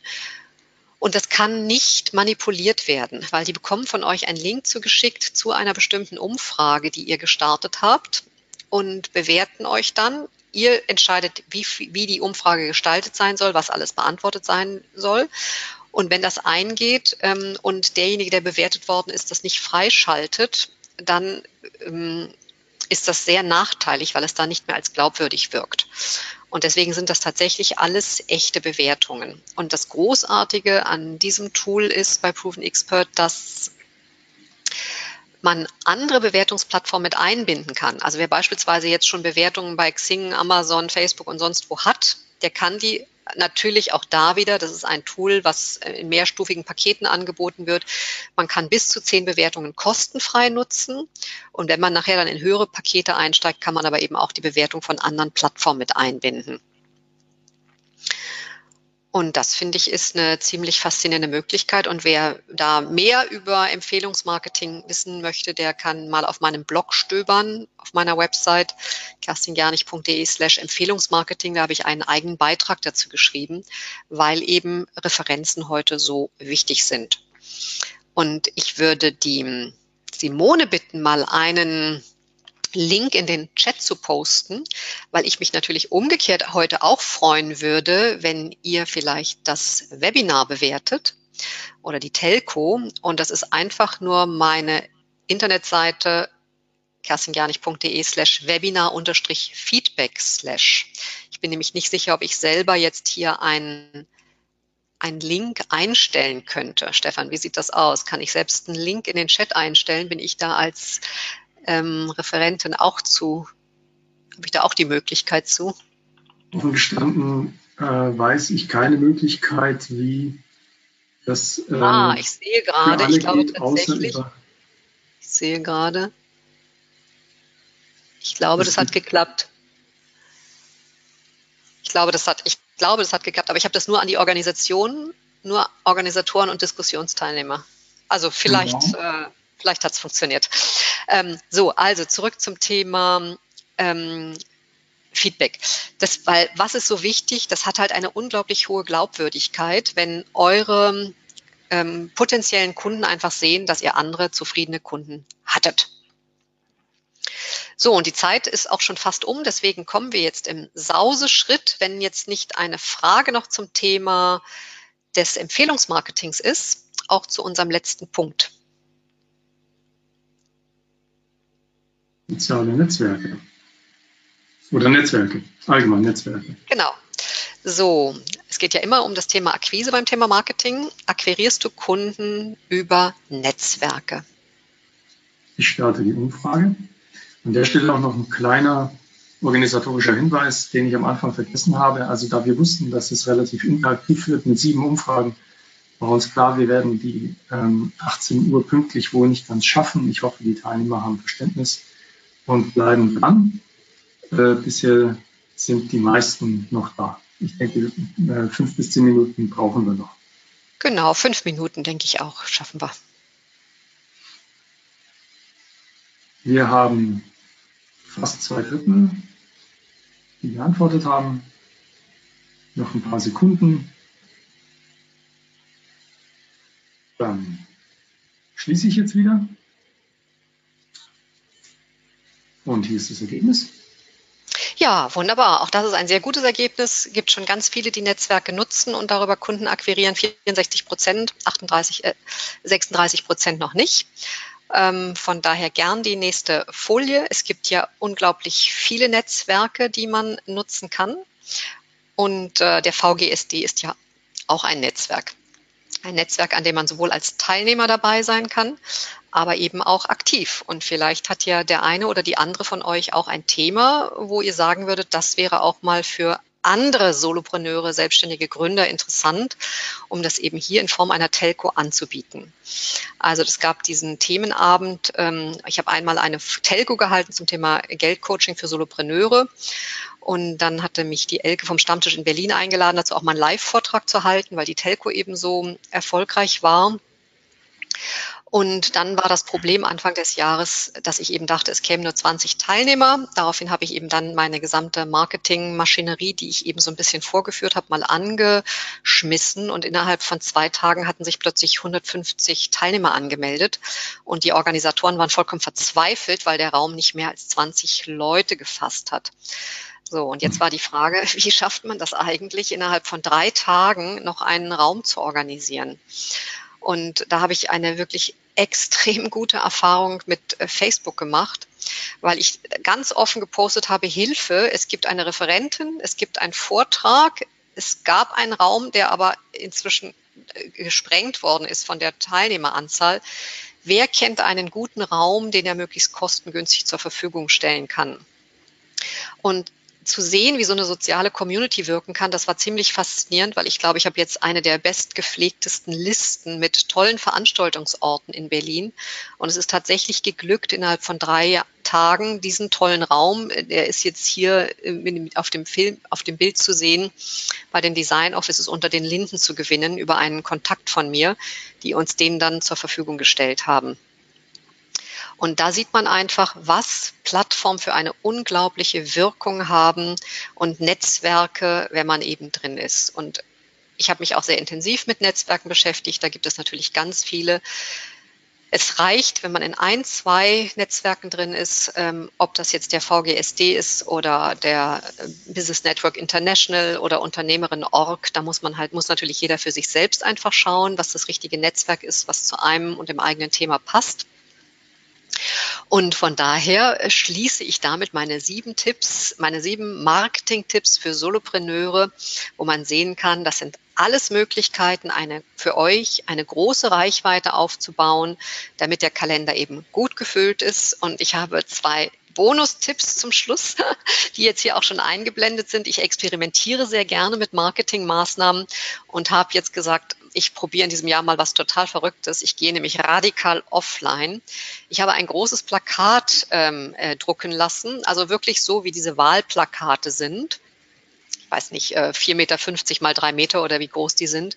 Und das kann nicht manipuliert werden, weil die bekommen von euch einen Link zugeschickt zu einer bestimmten Umfrage, die ihr gestartet habt und bewerten euch dann. Ihr entscheidet, wie, wie die Umfrage gestaltet sein soll, was alles beantwortet sein soll. Und wenn das eingeht ähm, und derjenige, der bewertet worden ist, das nicht freischaltet, dann ähm, ist das sehr nachteilig, weil es da nicht mehr als glaubwürdig wirkt. Und deswegen sind das tatsächlich alles echte Bewertungen. Und das Großartige an diesem Tool ist bei Proven Expert, dass man andere Bewertungsplattformen mit einbinden kann. Also wer beispielsweise jetzt schon Bewertungen bei Xing, Amazon, Facebook und sonst wo hat, der kann die natürlich auch da wieder, das ist ein Tool, was in mehrstufigen Paketen angeboten wird. Man kann bis zu zehn Bewertungen kostenfrei nutzen. Und wenn man nachher dann in höhere Pakete einsteigt, kann man aber eben auch die Bewertung von anderen Plattformen mit einbinden. Und das finde ich ist eine ziemlich faszinierende Möglichkeit. Und wer da mehr über Empfehlungsmarketing wissen möchte, der kann mal auf meinem Blog stöbern, auf meiner Website kerstingernig.de slash Empfehlungsmarketing. Da habe ich einen eigenen Beitrag dazu geschrieben, weil eben Referenzen heute so wichtig sind. Und ich würde die Simone bitten, mal einen Link in den Chat zu posten, weil ich mich natürlich umgekehrt heute auch freuen würde, wenn ihr vielleicht das Webinar bewertet oder die Telco. Und das ist einfach nur meine Internetseite kerstingernig.de slash webinar unterstrich feedback slash. Ich bin nämlich nicht sicher, ob ich selber jetzt hier einen einen Link einstellen könnte. Stefan, wie sieht das aus? Kann ich selbst einen Link in den Chat einstellen? Bin ich da als ähm, Referentin auch zu, habe ich da auch die Möglichkeit zu? Offen gestanden äh, weiß ich keine Möglichkeit, wie das. Äh, ah, ich sehe gerade, ich glaube geht, tatsächlich. Ich sehe gerade. Ich glaube, das, das hat geklappt. Ich glaube, das hat, ich glaube, das hat geklappt, aber ich habe das nur an die Organisation, nur Organisatoren und Diskussionsteilnehmer. Also vielleicht, genau. äh, vielleicht hat es funktioniert. Ähm, so, also zurück zum Thema ähm, Feedback. Das, weil, was ist so wichtig? Das hat halt eine unglaublich hohe Glaubwürdigkeit, wenn eure ähm, potenziellen Kunden einfach sehen, dass ihr andere zufriedene Kunden hattet. So, und die Zeit ist auch schon fast um, deswegen kommen wir jetzt im Sauseschritt, wenn jetzt nicht eine Frage noch zum Thema des Empfehlungsmarketings ist, auch zu unserem letzten Punkt. Soziale Netzwerke. Oder Netzwerke, allgemein Netzwerke. Genau. So, es geht ja immer um das Thema Akquise beim Thema Marketing. Akquirierst du Kunden über Netzwerke? Ich starte die Umfrage. An der Stelle auch noch ein kleiner organisatorischer Hinweis, den ich am Anfang vergessen habe. Also da wir wussten, dass es relativ interaktiv wird mit sieben Umfragen, war uns klar, wir werden die ähm, 18 Uhr pünktlich wohl nicht ganz schaffen. Ich hoffe, die Teilnehmer haben Verständnis und bleiben dran. Äh, bisher sind die meisten noch da. Ich denke, äh, fünf bis zehn Minuten brauchen wir noch. Genau, fünf Minuten, denke ich auch, schaffen wir. Wir haben fast zwei Drittel, die geantwortet haben. Noch ein paar Sekunden. Dann schließe ich jetzt wieder. Und hier ist das Ergebnis. Ja, wunderbar. Auch das ist ein sehr gutes Ergebnis. Es gibt schon ganz viele, die Netzwerke nutzen und darüber Kunden akquirieren. 64 Prozent, 38, äh, 36 Prozent noch nicht. Ähm, von daher gern die nächste Folie. Es gibt ja unglaublich viele Netzwerke, die man nutzen kann. Und äh, der VGSD ist ja auch ein Netzwerk. Ein Netzwerk, an dem man sowohl als Teilnehmer dabei sein kann, aber eben auch aktiv. Und vielleicht hat ja der eine oder die andere von euch auch ein Thema, wo ihr sagen würdet, das wäre auch mal für andere Solopreneure, selbstständige Gründer interessant, um das eben hier in Form einer Telco anzubieten. Also es gab diesen Themenabend. Ähm, ich habe einmal eine Telco gehalten zum Thema Geldcoaching für Solopreneure. Und dann hatte mich die Elke vom Stammtisch in Berlin eingeladen, dazu auch mal einen Live-Vortrag zu halten, weil die Telco eben so erfolgreich war. Und dann war das Problem Anfang des Jahres, dass ich eben dachte, es kämen nur 20 Teilnehmer. Daraufhin habe ich eben dann meine gesamte Marketingmaschinerie, die ich eben so ein bisschen vorgeführt habe, mal angeschmissen. Und innerhalb von zwei Tagen hatten sich plötzlich 150 Teilnehmer angemeldet. Und die Organisatoren waren vollkommen verzweifelt, weil der Raum nicht mehr als 20 Leute gefasst hat. So, und jetzt war die Frage, wie schafft man das eigentlich, innerhalb von drei Tagen noch einen Raum zu organisieren? Und da habe ich eine wirklich extrem gute Erfahrung mit äh, Facebook gemacht, weil ich ganz offen gepostet habe, Hilfe, es gibt eine Referentin, es gibt einen Vortrag, es gab einen Raum, der aber inzwischen äh, gesprengt worden ist von der Teilnehmeranzahl. Wer kennt einen guten Raum, den er möglichst kostengünstig zur Verfügung stellen kann? Und zu sehen, wie so eine soziale Community wirken kann, das war ziemlich faszinierend, weil ich glaube, ich habe jetzt eine der bestgepflegtesten Listen mit tollen Veranstaltungsorten in Berlin. Und es ist tatsächlich geglückt, innerhalb von drei Tagen diesen tollen Raum, der ist jetzt hier auf dem Film, auf dem Bild zu sehen, bei den Design Offices unter den Linden zu gewinnen über einen Kontakt von mir, die uns den dann zur Verfügung gestellt haben. Und da sieht man einfach, was Plattformen für eine unglaubliche Wirkung haben und Netzwerke, wenn man eben drin ist. Und ich habe mich auch sehr intensiv mit Netzwerken beschäftigt. Da gibt es natürlich ganz viele. Es reicht, wenn man in ein, zwei Netzwerken drin ist, ähm, ob das jetzt der VGSD ist oder der äh, Business Network International oder Unternehmerin Org. Da muss man halt, muss natürlich jeder für sich selbst einfach schauen, was das richtige Netzwerk ist, was zu einem und dem eigenen Thema passt. Und von daher schließe ich damit meine sieben Tipps, meine sieben Marketing-Tipps für Solopreneure, wo man sehen kann, das sind alles Möglichkeiten, eine, für euch eine große Reichweite aufzubauen, damit der Kalender eben gut gefüllt ist. Und ich habe zwei Bonustipps zum Schluss, die jetzt hier auch schon eingeblendet sind. Ich experimentiere sehr gerne mit Marketingmaßnahmen und habe jetzt gesagt, ich probiere in diesem Jahr mal was total Verrücktes. Ich gehe nämlich radikal offline. Ich habe ein großes Plakat ähm, äh, drucken lassen, also wirklich so, wie diese Wahlplakate sind weiß nicht, 4,50 äh, Meter mal drei Meter oder wie groß die sind.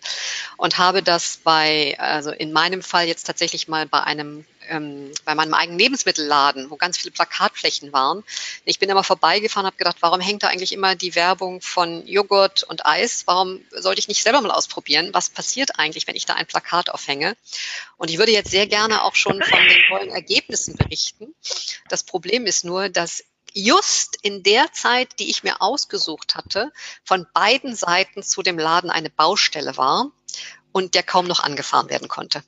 Und habe das bei, also in meinem Fall jetzt tatsächlich mal bei einem, ähm, bei meinem eigenen Lebensmittelladen, wo ganz viele Plakatflächen waren. Ich bin immer vorbeigefahren, habe gedacht, warum hängt da eigentlich immer die Werbung von Joghurt und Eis? Warum sollte ich nicht selber mal ausprobieren? Was passiert eigentlich, wenn ich da ein Plakat aufhänge? Und ich würde jetzt sehr gerne auch schon von den tollen Ergebnissen berichten. Das Problem ist nur, dass just in der Zeit, die ich mir ausgesucht hatte, von beiden Seiten zu dem Laden eine Baustelle war und der kaum noch angefahren werden konnte.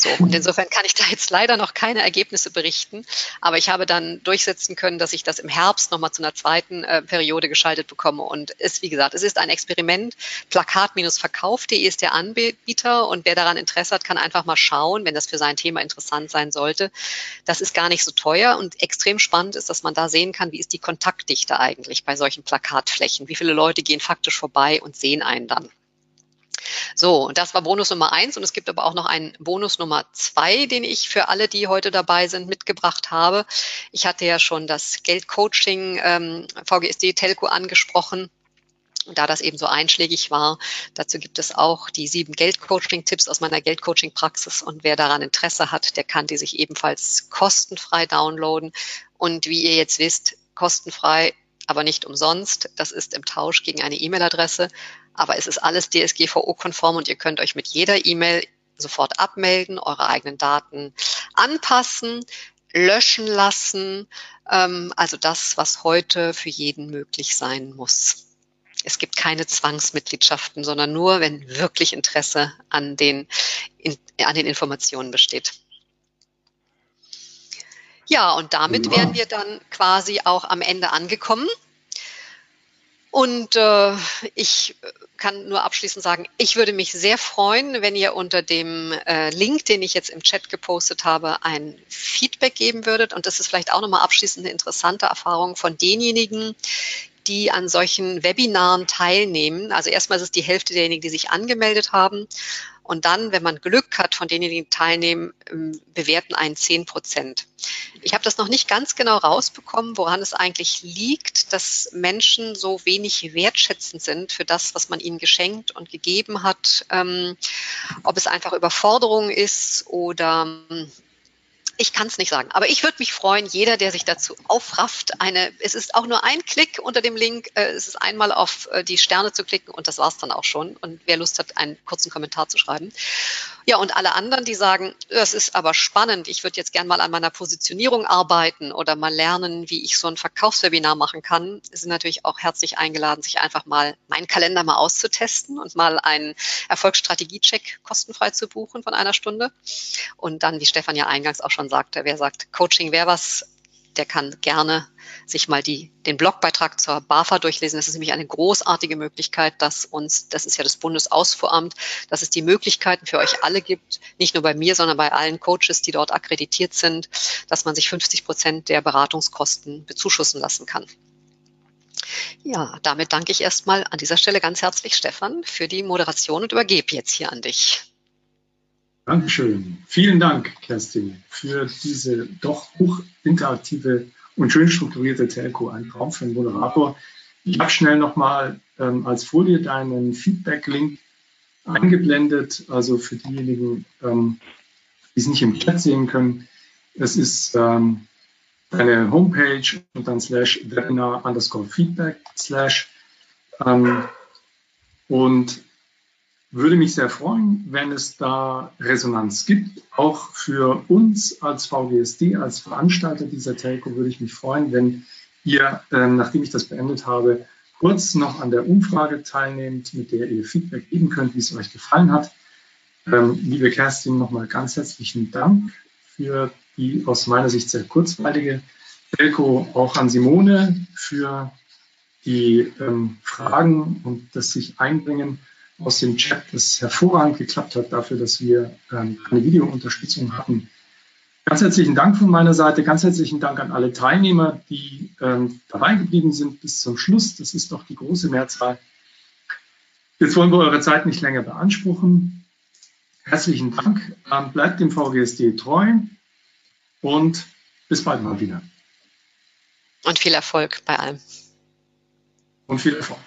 So, und insofern kann ich da jetzt leider noch keine Ergebnisse berichten, aber ich habe dann durchsetzen können, dass ich das im Herbst nochmal zu einer zweiten äh, Periode geschaltet bekomme. Und es, wie gesagt, es ist ein Experiment. Plakat-verkauf.de ist der Anbieter und wer daran Interesse hat, kann einfach mal schauen, wenn das für sein Thema interessant sein sollte. Das ist gar nicht so teuer und extrem spannend ist, dass man da sehen kann, wie ist die Kontaktdichte eigentlich bei solchen Plakatflächen? Wie viele Leute gehen faktisch vorbei und sehen einen dann? So, und das war Bonus Nummer eins und es gibt aber auch noch einen Bonus Nummer zwei, den ich für alle, die heute dabei sind, mitgebracht habe. Ich hatte ja schon das Geldcoaching ähm, VGSD Telco angesprochen. da das eben so einschlägig war, dazu gibt es auch die sieben Geldcoaching-Tipps aus meiner Geldcoaching-Praxis. Und wer daran Interesse hat, der kann die sich ebenfalls kostenfrei downloaden. Und wie ihr jetzt wisst, kostenfrei, aber nicht umsonst. Das ist im Tausch gegen eine E-Mail-Adresse. Aber es ist alles DSGVO-konform und ihr könnt euch mit jeder E-Mail sofort abmelden, eure eigenen Daten anpassen, löschen lassen. Ähm, also das, was heute für jeden möglich sein muss. Es gibt keine Zwangsmitgliedschaften, sondern nur, wenn wirklich Interesse an den, in, an den Informationen besteht. Ja, und damit wären wir dann quasi auch am Ende angekommen. Und äh, ich kann nur abschließend sagen, ich würde mich sehr freuen, wenn ihr unter dem äh, Link, den ich jetzt im Chat gepostet habe, ein Feedback geben würdet. Und das ist vielleicht auch nochmal abschließend eine interessante Erfahrung von denjenigen, die an solchen Webinaren teilnehmen. Also erstmal ist es die Hälfte derjenigen, die sich angemeldet haben. Und dann, wenn man Glück hat von denjenigen, die teilnehmen, ähm, bewerten einen 10 Prozent. Ich habe das noch nicht ganz genau rausbekommen, woran es eigentlich liegt, dass Menschen so wenig wertschätzend sind für das, was man ihnen geschenkt und gegeben hat. Ähm, ob es einfach Überforderung ist oder ich kann es nicht sagen, aber ich würde mich freuen, jeder, der sich dazu aufrafft, eine, es ist auch nur ein Klick unter dem Link, äh, es ist einmal auf äh, die Sterne zu klicken und das war es dann auch schon. Und wer Lust hat, einen kurzen Kommentar zu schreiben. Ja, und alle anderen, die sagen, das ist aber spannend, ich würde jetzt gern mal an meiner Positionierung arbeiten oder mal lernen, wie ich so ein Verkaufswebinar machen kann, sind natürlich auch herzlich eingeladen, sich einfach mal meinen Kalender mal auszutesten und mal einen Erfolgsstrategie-Check kostenfrei zu buchen von einer Stunde. Und dann, wie Stefan ja eingangs auch schon sagte, wer sagt, Coaching wäre was, der kann gerne sich mal die, den Blogbeitrag zur BAFA durchlesen. Das ist nämlich eine großartige Möglichkeit, dass uns, das ist ja das Bundesausfuhramt, dass es die Möglichkeiten für euch alle gibt, nicht nur bei mir, sondern bei allen Coaches, die dort akkreditiert sind, dass man sich 50 Prozent der Beratungskosten bezuschussen lassen kann. Ja, damit danke ich erstmal an dieser Stelle ganz herzlich, Stefan, für die Moderation und übergebe jetzt hier an dich. Dankeschön. Vielen Dank, Kerstin, für diese doch hochinteraktive und schön strukturierte Telco. Ein Traum für einen Moderator. Ich habe schnell nochmal ähm, als Folie deinen Feedback-Link eingeblendet, also für diejenigen, ähm, die es nicht im Chat sehen können. Es ist ähm, deine Homepage und dann slash webinar underscore feedback slash ähm, und würde mich sehr freuen, wenn es da Resonanz gibt. Auch für uns als VGSD, als Veranstalter dieser Telco, würde ich mich freuen, wenn ihr, ähm, nachdem ich das beendet habe, kurz noch an der Umfrage teilnehmt, mit der ihr Feedback geben könnt, wie es euch gefallen hat. Ähm, liebe Kerstin, nochmal ganz herzlichen Dank für die aus meiner Sicht sehr kurzweilige Telco, auch an Simone für die ähm, Fragen und das sich einbringen aus dem Chat, das hervorragend geklappt hat dafür, dass wir ähm, eine Videounterstützung hatten. Ganz herzlichen Dank von meiner Seite, ganz herzlichen Dank an alle Teilnehmer, die ähm, dabei geblieben sind bis zum Schluss. Das ist doch die große Mehrzahl. Jetzt wollen wir eure Zeit nicht länger beanspruchen. Herzlichen Dank, ähm, bleibt dem VGSD treu und bis bald mal wieder. Und viel Erfolg bei allem. Und viel Erfolg.